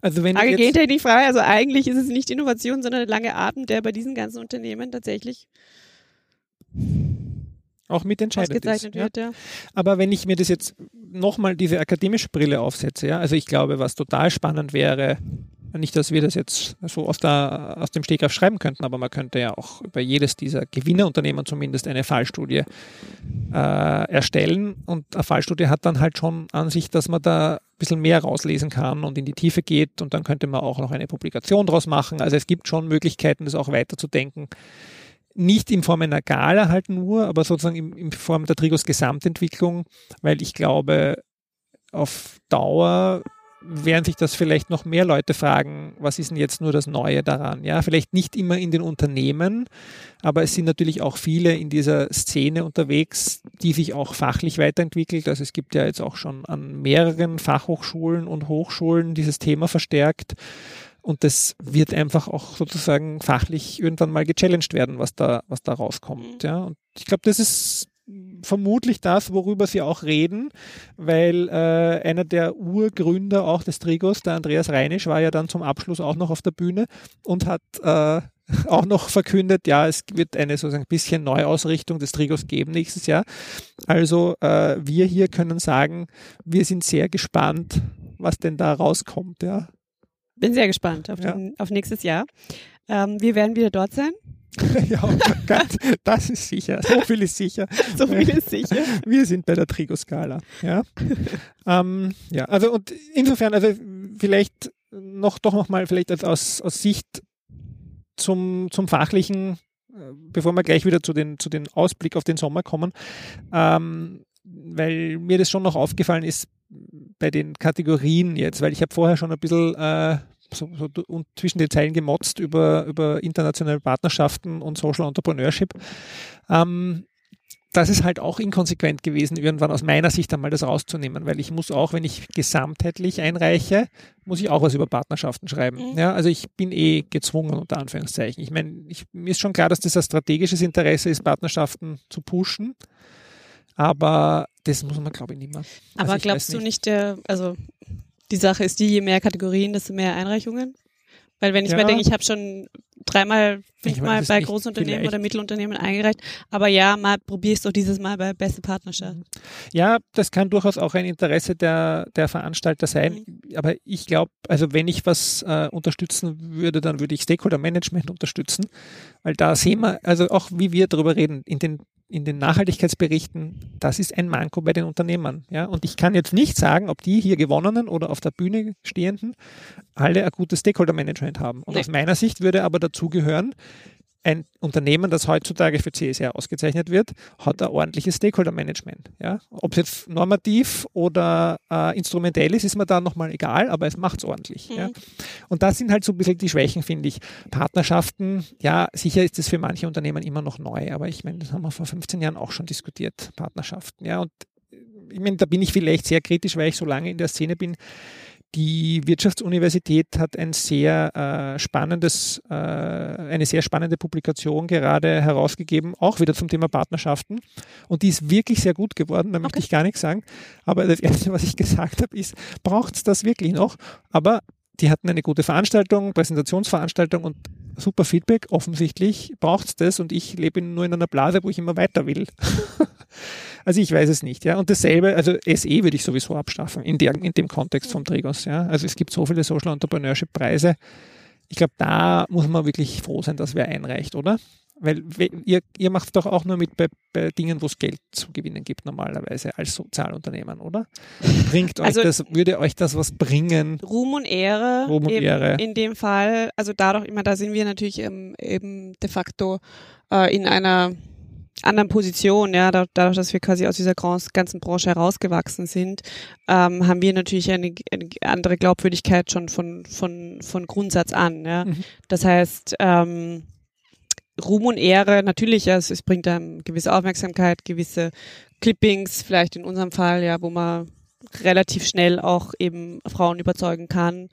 also wenn ja nicht frei. Also eigentlich ist es nicht Innovation, sondern der lange Atem, der bei diesen ganzen Unternehmen tatsächlich auch mitentscheidet ist. Wird, ja. Aber wenn ich mir das jetzt nochmal diese akademische Brille aufsetze, ja, also ich glaube, was total spannend wäre, nicht, dass wir das jetzt so aus, der, aus dem Stegreif schreiben könnten, aber man könnte ja auch über jedes dieser Gewinnerunternehmen zumindest eine Fallstudie äh, erstellen. Und eine Fallstudie hat dann halt schon an sich, dass man da ein bisschen mehr rauslesen kann und in die Tiefe geht. Und dann könnte man auch noch eine Publikation daraus machen. Also es gibt schon Möglichkeiten, das auch weiterzudenken. Nicht in Form einer Gala halt nur, aber sozusagen in, in Form der Trigos Gesamtentwicklung, weil ich glaube, auf Dauer werden sich das vielleicht noch mehr Leute fragen, was ist denn jetzt nur das Neue daran? Ja, vielleicht nicht immer in den Unternehmen, aber es sind natürlich auch viele in dieser Szene unterwegs, die sich auch fachlich weiterentwickelt. Also es gibt ja jetzt auch schon an mehreren Fachhochschulen und Hochschulen dieses Thema verstärkt. Und das wird einfach auch sozusagen fachlich irgendwann mal gechallenged werden, was da, was da rauskommt. Mhm. Ja, und ich glaube, das ist vermutlich das, worüber sie auch reden, weil äh, einer der Urgründer auch des Trigos, der Andreas Reinisch, war ja dann zum Abschluss auch noch auf der Bühne und hat äh, auch noch verkündet, ja, es wird eine sozusagen ein bisschen Neuausrichtung des Trigos geben nächstes Jahr. Also äh, wir hier können sagen, wir sind sehr gespannt, was denn da rauskommt. Ja. Bin sehr gespannt auf, den, auf nächstes Jahr. Ähm, wir werden wieder dort sein. ja, ganz, das ist sicher. So viel ist sicher. So viel ist sicher. Wir sind bei der Trigo-Skala. Ja. ähm, ja, also und insofern, also vielleicht noch doch nochmal vielleicht aus, aus Sicht zum, zum fachlichen, äh, bevor wir gleich wieder zu den, zu den Ausblick auf den Sommer kommen, ähm, weil mir das schon noch aufgefallen ist bei den Kategorien jetzt, weil ich habe vorher schon ein bisschen äh, so, so und zwischen den Zeilen gemotzt über, über internationale Partnerschaften und Social Entrepreneurship. Ähm, das ist halt auch inkonsequent gewesen, irgendwann aus meiner Sicht einmal das rauszunehmen, weil ich muss auch, wenn ich gesamtheitlich einreiche, muss ich auch was über Partnerschaften schreiben. Mhm. Ja, also ich bin eh gezwungen, unter Anführungszeichen. Ich meine, ich, mir ist schon klar, dass das ein strategisches Interesse ist, Partnerschaften zu pushen. Aber das muss man, glaube ich, nicht mehr. Aber also glaubst nicht. du nicht, der, also die Sache ist die, je mehr Kategorien, desto mehr Einreichungen. Weil wenn ich ja. mir denke, ich habe schon dreimal, fünfmal bei großen Unternehmen vielleicht. oder Mittelunternehmen eingereicht, aber ja, mal probierst du dieses Mal bei beste Partnerschaft. Ja, das kann durchaus auch ein Interesse der, der Veranstalter sein. Mhm. Aber ich glaube, also wenn ich was äh, unterstützen würde, dann würde ich Stakeholder Management unterstützen, weil da sehen wir, also auch wie wir darüber reden, in den in den Nachhaltigkeitsberichten, das ist ein Manko bei den Unternehmern. Ja? Und ich kann jetzt nicht sagen, ob die hier gewonnenen oder auf der Bühne stehenden alle ein gutes Stakeholder-Management haben. Und nee. aus meiner Sicht würde aber dazugehören, ein Unternehmen, das heutzutage für CSR ausgezeichnet wird, hat ein ordentliches Stakeholder-Management. Ja? Ob es jetzt normativ oder äh, instrumentell ist, ist mir da nochmal egal, aber es macht es ordentlich. Mhm. Ja? Und das sind halt so ein bisschen die Schwächen, finde ich. Partnerschaften, ja, sicher ist es für manche Unternehmen immer noch neu, aber ich meine, das haben wir vor 15 Jahren auch schon diskutiert, Partnerschaften. Ja? Und ich meine, da bin ich vielleicht sehr kritisch, weil ich so lange in der Szene bin die Wirtschaftsuniversität hat ein sehr äh, spannendes, äh, eine sehr spannende Publikation gerade herausgegeben, auch wieder zum Thema Partnerschaften. Und die ist wirklich sehr gut geworden, da okay. möchte ich gar nichts sagen. Aber das Erste, was ich gesagt habe, ist, braucht es das wirklich noch? Aber die hatten eine gute Veranstaltung, Präsentationsveranstaltung und super Feedback. Offensichtlich braucht es das und ich lebe nur in einer Blase, wo ich immer weiter will. Also ich weiß es nicht, ja. Und dasselbe, also SE würde ich sowieso abschaffen in, der, in dem Kontext vom Trigos, ja. Also es gibt so viele Social Entrepreneurship Preise. Ich glaube, da muss man wirklich froh sein, dass wer einreicht, oder? Weil ihr, ihr macht doch auch nur mit bei, bei Dingen, wo es Geld zu gewinnen gibt, normalerweise als Sozialunternehmen, oder? Bringt euch also, das, würde euch das was bringen? Ruhm und Ehre. Ruhm und Ehre. In dem Fall, also dadurch immer, da sind wir natürlich ähm, eben de facto äh, in einer anderen Position, ja, dadurch, dass wir quasi aus dieser ganzen Branche herausgewachsen sind, ähm, haben wir natürlich eine, eine, andere Glaubwürdigkeit schon von, von, von Grundsatz an, ja. Mhm. Das heißt, ähm, Ruhm und Ehre, natürlich, ja, es, bringt einem gewisse Aufmerksamkeit, gewisse Clippings, vielleicht in unserem Fall, ja, wo man relativ schnell auch eben Frauen überzeugen kann.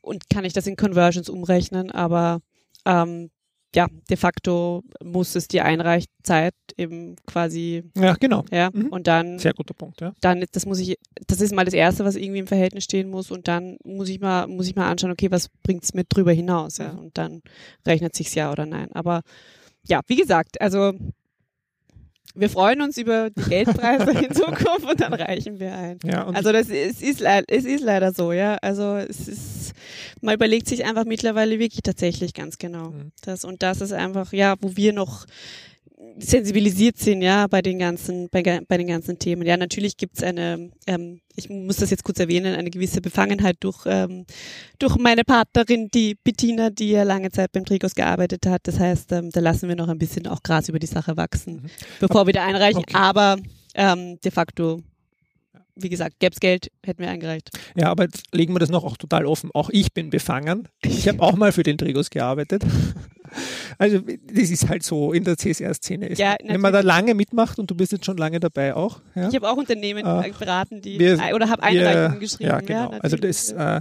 Und kann ich das in Conversions umrechnen, aber ähm, ja, de facto muss es die Einreichzeit eben quasi. Ja, genau. Ja, mhm. und dann. Sehr guter Punkt, ja. Dann, das muss ich, das ist mal das Erste, was irgendwie im Verhältnis stehen muss und dann muss ich mal, muss ich mal anschauen, okay, was bringt's mit drüber hinaus, ja, mhm. und dann rechnet sich's ja oder nein. Aber ja, wie gesagt, also wir freuen uns über die Geldpreise in Zukunft und dann reichen wir ein. Ja, also das ist, ist, es ist leider so, ja. Also es ist, man überlegt sich einfach mittlerweile wirklich tatsächlich ganz genau. Mhm. Das, und das ist einfach, ja, wo wir noch sensibilisiert sind, ja, bei den ganzen, bei, bei den ganzen Themen. Ja, natürlich gibt's eine, ähm, ich muss das jetzt kurz erwähnen, eine gewisse Befangenheit durch, ähm, durch meine Partnerin, die Bettina, die ja lange Zeit beim Trigos gearbeitet hat. Das heißt, ähm, da lassen wir noch ein bisschen auch Gras über die Sache wachsen, mhm. bevor wir da einreichen. Okay. Aber ähm, de facto wie gesagt, gäbe es Geld, hätten wir eingereicht. Ja, aber jetzt legen wir das noch auch total offen. Auch ich bin befangen. Ich habe auch mal für den Trigos gearbeitet. Also das ist halt so in der CSR-Szene. Ja, Wenn man da lange mitmacht und du bist jetzt schon lange dabei auch. Ja? Ich habe auch Unternehmen äh, beraten, die wir, oder habe Einreichungen geschrieben. Ja, genau. Ja, also das äh,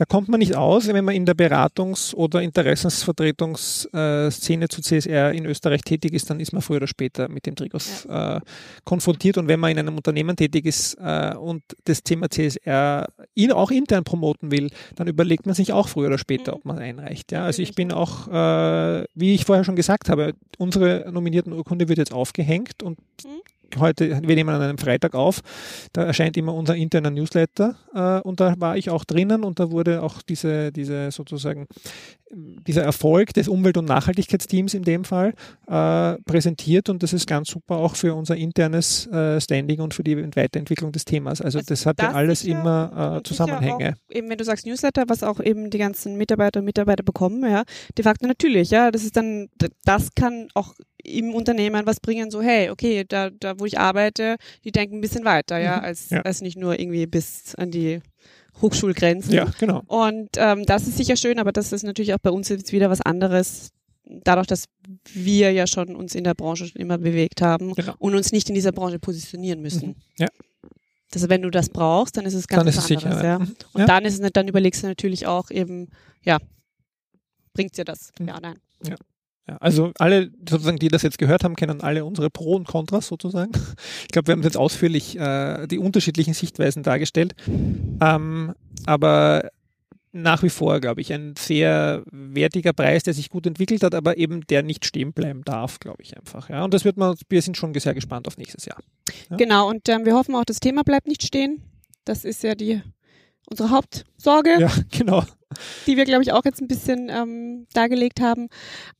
da kommt man nicht aus, wenn man in der Beratungs- oder Interessensvertretungsszene zu CSR in Österreich tätig ist, dann ist man früher oder später mit dem Trigos ja. äh, konfrontiert. Und wenn man in einem Unternehmen tätig ist äh, und das Thema CSR ihn auch intern promoten will, dann überlegt man sich auch früher oder später, mhm. ob man einreicht. Ja, also ich bin auch, äh, wie ich vorher schon gesagt habe, unsere nominierten Urkunde wird jetzt aufgehängt und mhm heute, wir nehmen an einem Freitag auf, da erscheint immer unser interner Newsletter äh, und da war ich auch drinnen und da wurde auch diese, diese sozusagen, dieser Erfolg des Umwelt- und Nachhaltigkeitsteams in dem Fall äh, präsentiert und das ist ganz super auch für unser internes äh, Standing und für die Weiterentwicklung des Themas. Also, also das hat ja alles sicher, immer äh, Zusammenhänge. Auch, eben wenn du sagst Newsletter, was auch eben die ganzen Mitarbeiter und Mitarbeiter bekommen, ja, de facto natürlich, ja, das ist dann, das kann auch im Unternehmen was bringen, so hey, okay, da, da wo ich arbeite, die denken ein bisschen weiter, ja, mhm. als, ja. als nicht nur irgendwie bis an die Hochschulgrenzen. Ja, genau. Und ähm, das ist sicher schön, aber das ist natürlich auch bei uns jetzt wieder was anderes, dadurch, dass wir ja schon uns in der Branche schon immer bewegt haben genau. und uns nicht in dieser Branche positionieren müssen. Mhm. Ja. Also wenn du das brauchst, dann ist es ganz dann was anderes, sicher, ja. Mhm. Und ja. dann ist es, dann überlegst du natürlich auch eben, ja, bringt dir das? Mhm. Ja, nein. Ja. Ja, also alle sozusagen, die das jetzt gehört haben, kennen alle unsere Pro und Kontras sozusagen. Ich glaube, wir haben jetzt ausführlich äh, die unterschiedlichen Sichtweisen dargestellt. Ähm, aber nach wie vor, glaube ich, ein sehr wertiger Preis, der sich gut entwickelt hat, aber eben der nicht stehen bleiben darf, glaube ich einfach. Ja, und das wird man, wir sind schon sehr gespannt auf nächstes Jahr. Ja? Genau, und ähm, wir hoffen auch, das Thema bleibt nicht stehen. Das ist ja die unsere Hauptsorge. Ja, genau die wir, glaube ich, auch jetzt ein bisschen ähm, dargelegt haben.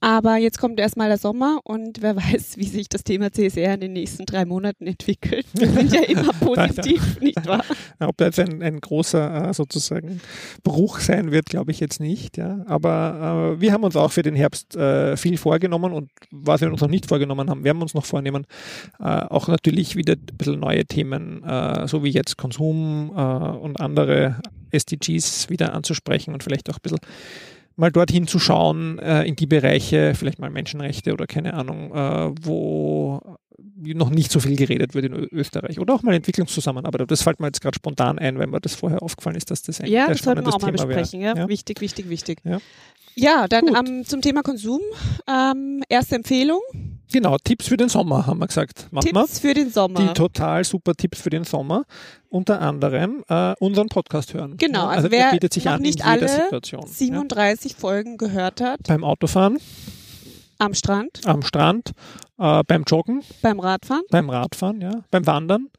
Aber jetzt kommt erstmal der Sommer und wer weiß, wie sich das Thema CSR in den nächsten drei Monaten entwickelt. Wir sind ja immer positiv, nicht wahr? Ob da jetzt ein, ein großer äh, sozusagen Bruch sein wird, glaube ich jetzt nicht. Ja. Aber äh, wir haben uns auch für den Herbst äh, viel vorgenommen und was wir uns noch nicht vorgenommen haben, werden wir uns noch vornehmen, äh, auch natürlich wieder ein bisschen neue Themen, äh, so wie jetzt Konsum äh, und andere SDGs wieder anzusprechen und vielleicht auch ein bisschen mal dorthin zu schauen, äh, in die Bereiche, vielleicht mal Menschenrechte oder keine Ahnung, äh, wo noch nicht so viel geredet wird in Österreich oder auch mal Entwicklungszusammenarbeit. Das fällt mir jetzt gerade spontan ein, weil mir das vorher aufgefallen ist, dass das ein ja, das sollten wir auch mal Thema besprechen. Ja? ja? Wichtig, wichtig, wichtig. Ja, ja dann ähm, zum Thema Konsum. Ähm, erste Empfehlung. Genau, Tipps für den Sommer haben wir gesagt. Machen Tipps wir. für den Sommer. Die total super Tipps für den Sommer. Unter anderem äh, unseren Podcast hören. Genau, also, also wer bietet sich noch an nicht alle Situation. 37 Folgen gehört hat. Beim Autofahren. Am Strand. Am Strand, äh, beim Joggen. Beim Radfahren. Beim Radfahren, ja. Beim Wandern.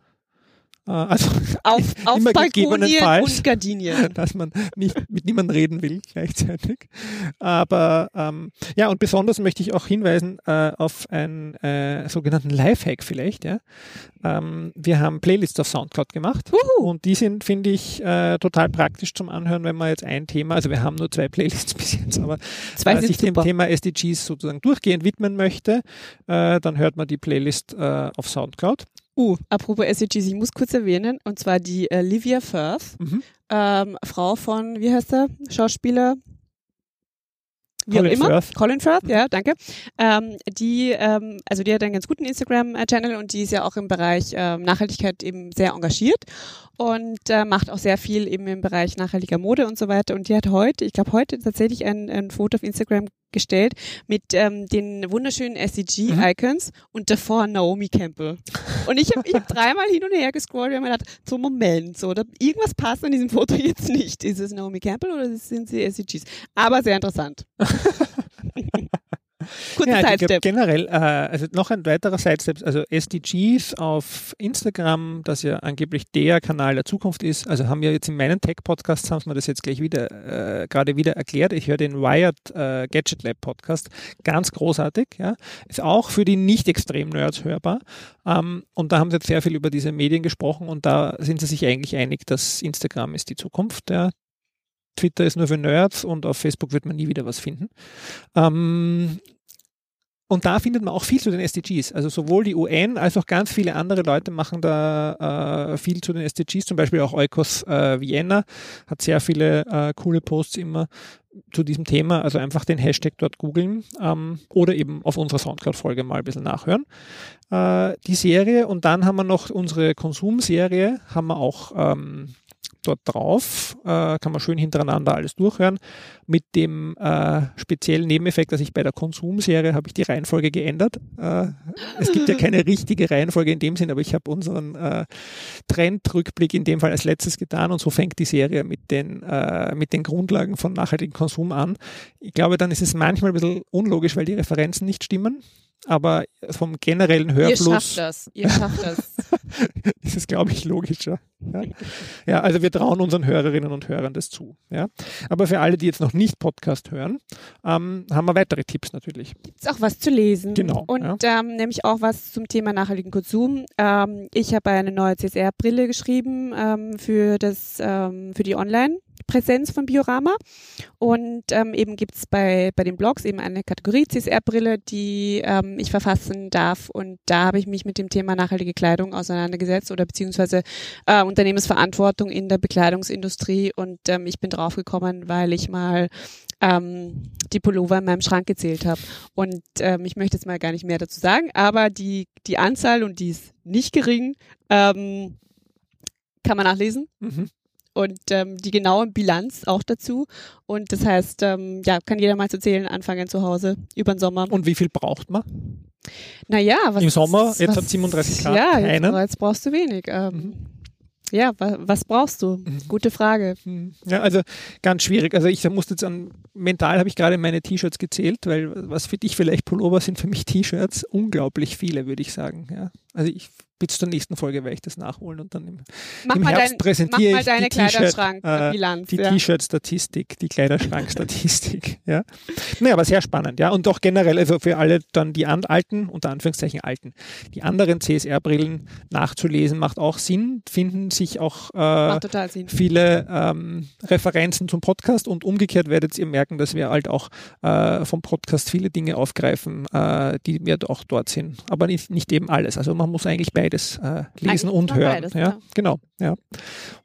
Äh, also Auf, auf immer Balkonien gegebenenfalls, und Gardinien. dass man nicht mit niemandem reden will gleichzeitig. Aber ähm, ja, und besonders möchte ich auch hinweisen äh, auf einen äh, sogenannten Lifehack vielleicht. Ja. Ähm, wir haben Playlists auf Soundcloud gemacht Wuhu. und die sind, finde ich, äh, total praktisch zum Anhören, wenn man jetzt ein Thema, also wir haben nur zwei Playlists bis jetzt, aber Zwei äh, sich dem super. Thema SDGs sozusagen durchgehend widmen möchte, äh, dann hört man die Playlist äh, auf Soundcloud. Uh, apropos SDGs, ich muss kurz erwähnen, und zwar die äh, Livia Firth, Mhm. ähm, Frau von, wie heißt er, Schauspieler? Wie Colin auch immer. Firth. Colin Firth, ja, danke. Ähm, die, ähm, also die hat einen ganz guten Instagram-Channel und die ist ja auch im Bereich ähm, Nachhaltigkeit eben sehr engagiert und äh, macht auch sehr viel eben im Bereich nachhaltiger Mode und so weiter. Und die hat heute, ich glaube heute tatsächlich ein, ein Foto auf Instagram gestellt mit ähm, den wunderschönen SDG-Icons und davor Naomi Campbell. Und ich habe ich hab dreimal hin und her gescrollt habe mir gedacht, so Moment, so, da, irgendwas passt an diesem Foto jetzt nicht. Ist es Naomi Campbell oder sind sie SDGs? Aber sehr interessant. Kurzer Ja, Sidestep. generell, äh, also noch ein weiterer Sidestep, also SDGs auf Instagram, das ja angeblich der Kanal der Zukunft ist. Also haben wir jetzt in meinen Tech-Podcasts, haben wir das jetzt gleich wieder, äh, gerade wieder erklärt. Ich höre den Wired äh, Gadget Lab Podcast, ganz großartig, ja. Ist auch für die nicht extrem Nerds hörbar. Ähm, und da haben sie jetzt sehr viel über diese Medien gesprochen und da sind sie sich eigentlich einig, dass Instagram ist die Zukunft, ja. Twitter ist nur für Nerds und auf Facebook wird man nie wieder was finden. Ähm, und da findet man auch viel zu den SDGs. Also sowohl die UN als auch ganz viele andere Leute machen da äh, viel zu den SDGs. Zum Beispiel auch Eukos äh, Vienna hat sehr viele äh, coole Posts immer zu diesem Thema. Also einfach den Hashtag dort googeln ähm, oder eben auf unserer Soundcloud-Folge mal ein bisschen nachhören. Äh, die Serie und dann haben wir noch unsere Konsumserie, haben wir auch ähm, dort drauf, äh, kann man schön hintereinander alles durchhören. Mit dem äh, speziellen Nebeneffekt, dass ich bei der Konsumserie habe ich die Reihenfolge geändert. Äh, es gibt ja keine richtige Reihenfolge in dem Sinn, aber ich habe unseren äh, Trendrückblick in dem Fall als letztes getan und so fängt die Serie mit den, äh, mit den Grundlagen von nachhaltigem Konsum an. Ich glaube, dann ist es manchmal ein bisschen unlogisch, weil die Referenzen nicht stimmen. Aber vom generellen Ihr Hörfluss schafft das. Ihr schafft das. ist es, glaube ich, logischer. Ja. ja, also wir trauen unseren Hörerinnen und Hörern das zu. Ja. Aber für alle, die jetzt noch nicht Podcast hören, ähm, haben wir weitere Tipps natürlich. Ist auch was zu lesen. Genau, Und ähm, nämlich auch was zum Thema nachhaltigen Konsum. Ähm, ich habe eine neue CSR-Brille geschrieben ähm, für das ähm, für die Online-Präsenz von Biorama. Und ähm, eben gibt's bei, bei den Blogs eben eine Kategorie CSR-Brille, die ähm, ich verfassen darf. Und da habe ich mich mit dem Thema nachhaltige Kleidung auseinandergesetzt oder beziehungsweise äh, Unternehmensverantwortung in der Bekleidungsindustrie. Und ähm, ich bin draufgekommen, weil ich mal ähm, die Pullover in meinem Schrank gezählt habe. Und ähm, ich möchte jetzt mal gar nicht mehr dazu sagen, aber die, die Anzahl, und die ist nicht gering, ähm, kann man nachlesen. Mhm. Und ähm, die genaue Bilanz auch dazu. Und das heißt, ähm, ja, kann jeder mal zu zählen anfangen zu Hause über den Sommer. Und wie viel braucht man? Naja, was Im Sommer, jetzt hat 37 Grad, Ja, jetzt, jetzt brauchst du wenig. Ähm, Mhm. Ja, wa, was brauchst du? Mhm. Gute Frage. Hm. Ja, also ganz schwierig. Also ich musste jetzt an, mental habe ich gerade meine T-Shirts gezählt, weil was für dich vielleicht Pullover sind, für mich T-Shirts unglaublich viele, würde ich sagen. Ja. Also ich bis zur nächsten Folge werde ich das nachholen und dann im, im Herbst dein, präsentiere mach mal ich deine die T-Shirt, äh, Kleiderschrank-Bilanz. die ja. T-Shirt-Statistik, die Kleiderschrank-Statistik. ja. Naja, aber sehr spannend, ja. Und auch generell, also für alle dann die alten, unter Anführungszeichen alten, die anderen CSR-Brillen nachzulesen, macht auch Sinn, finden sich auch äh, Sinn. viele ähm, Referenzen zum Podcast und umgekehrt werdet ihr merken, dass wir halt auch äh, vom Podcast viele Dinge aufgreifen, äh, die wir auch dort sind. Aber nicht, nicht eben alles. Also man muss eigentlich beides äh, lesen Eigentlich und hören. beides, ja, ja. genau. Ja.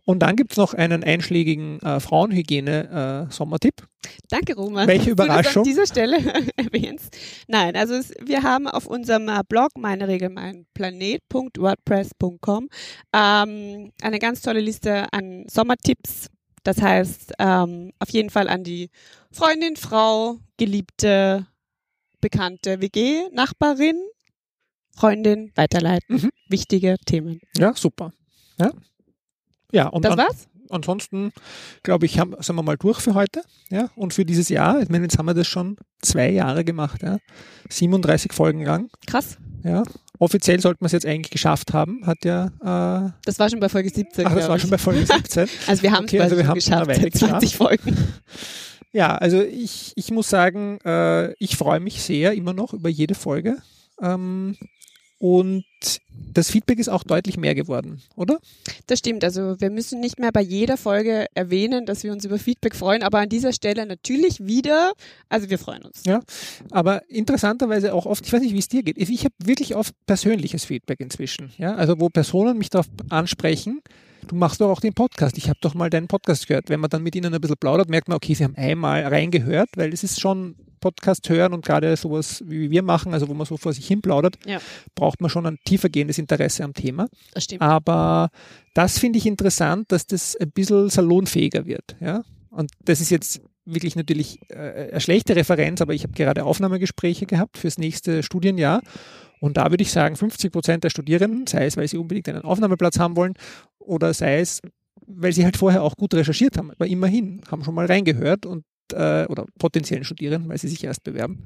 Und dann gibt es noch einen einschlägigen äh, Frauenhygiene-Sommertipp. Danke, Roman. Welche Überraschung. Du das an dieser Stelle erwähnst. Nein, also es, wir haben auf unserem äh, Blog meine Regel, mein Planet.wordpress.com ähm, eine ganz tolle Liste an Sommertipps. Das heißt, ähm, auf jeden Fall an die Freundin, Frau, Geliebte, Bekannte, WG, Nachbarin, Freundin weiterleiten. Mhm. Wichtige Themen. Ja, super. Ja, ja und Das war's? ansonsten, glaube ich, haben, sind wir mal durch für heute. Ja, und für dieses Jahr, ich meine, jetzt haben wir das schon zwei Jahre gemacht. Ja, 37 Folgen lang. Krass. Ja, offiziell sollte man es jetzt eigentlich geschafft haben. Hat ja. Äh, das war schon bei Folge 17. Ach, das war ich. schon bei Folge 17. also wir haben es Okay, also wir haben es geschafft, Weile 20 Folgen. Ja, also ich, ich muss sagen, äh, ich freue mich sehr immer noch über jede Folge. Ähm, und das Feedback ist auch deutlich mehr geworden, oder? Das stimmt. Also wir müssen nicht mehr bei jeder Folge erwähnen, dass wir uns über Feedback freuen, aber an dieser Stelle natürlich wieder. Also wir freuen uns. Ja. Aber interessanterweise auch oft, ich weiß nicht, wie es dir geht. Ich habe wirklich oft persönliches Feedback inzwischen. Ja, also wo Personen mich darauf ansprechen, du machst doch auch den Podcast. Ich habe doch mal deinen Podcast gehört. Wenn man dann mit ihnen ein bisschen plaudert, merkt man, okay, sie haben einmal reingehört, weil es ist schon Podcast hören und gerade sowas, wie wir machen, also wo man so vor sich hin plaudert, Ja. braucht man schon ein tiefergehendes Interesse am Thema. Das stimmt. Aber das finde ich interessant, dass das ein bisschen salonfähiger wird. Ja? Und das ist jetzt wirklich natürlich äh, eine schlechte Referenz, aber ich habe gerade Aufnahmegespräche gehabt fürs nächste Studienjahr. Und da würde ich sagen, 50 Prozent der Studierenden, sei es, weil sie unbedingt einen Aufnahmeplatz haben wollen oder sei es, weil sie halt vorher auch gut recherchiert haben, aber immerhin haben schon mal reingehört und äh, oder potenziellen Studierenden, weil sie sich erst bewerben.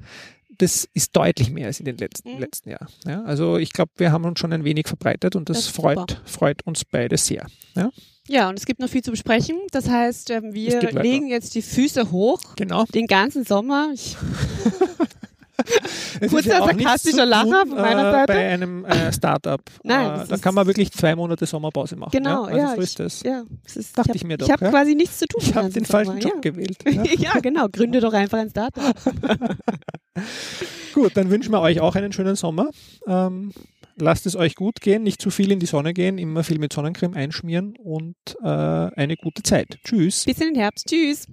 Das ist deutlich mehr als in den letzten, Mhm. letzten Jahren. Ja, also ich glaube, wir haben uns schon ein wenig verbreitet und das, Das freut, freut uns beide sehr. Ja, Ja, und es gibt noch viel zu besprechen. Das heißt, ähm, wir legen jetzt die Füße hoch. genau. Den ganzen Sommer. Kurzer ja sarkastischer Lacher von meiner äh, Seite. Bei einem äh, Startup. Nein, äh, das da kann man wirklich zwei Monate Sommerpause machen. genau, ja, also ja. so ist das. Ja, es ist, Dachte ich ich mir doch, Ich habe ja. quasi nichts zu tun. Ich habe den falschen Job ja. gewählt. Ja. ja, genau. Gründe doch einfach ein Startup. Gut, dann wünschen wir euch auch einen schönen Sommer. Ähm, lasst es euch gut gehen, nicht zu viel in die Sonne gehen, immer viel mit Sonnencreme einschmieren und äh, eine gute Zeit. Tschüss. Bis in den Herbst. Tschüss.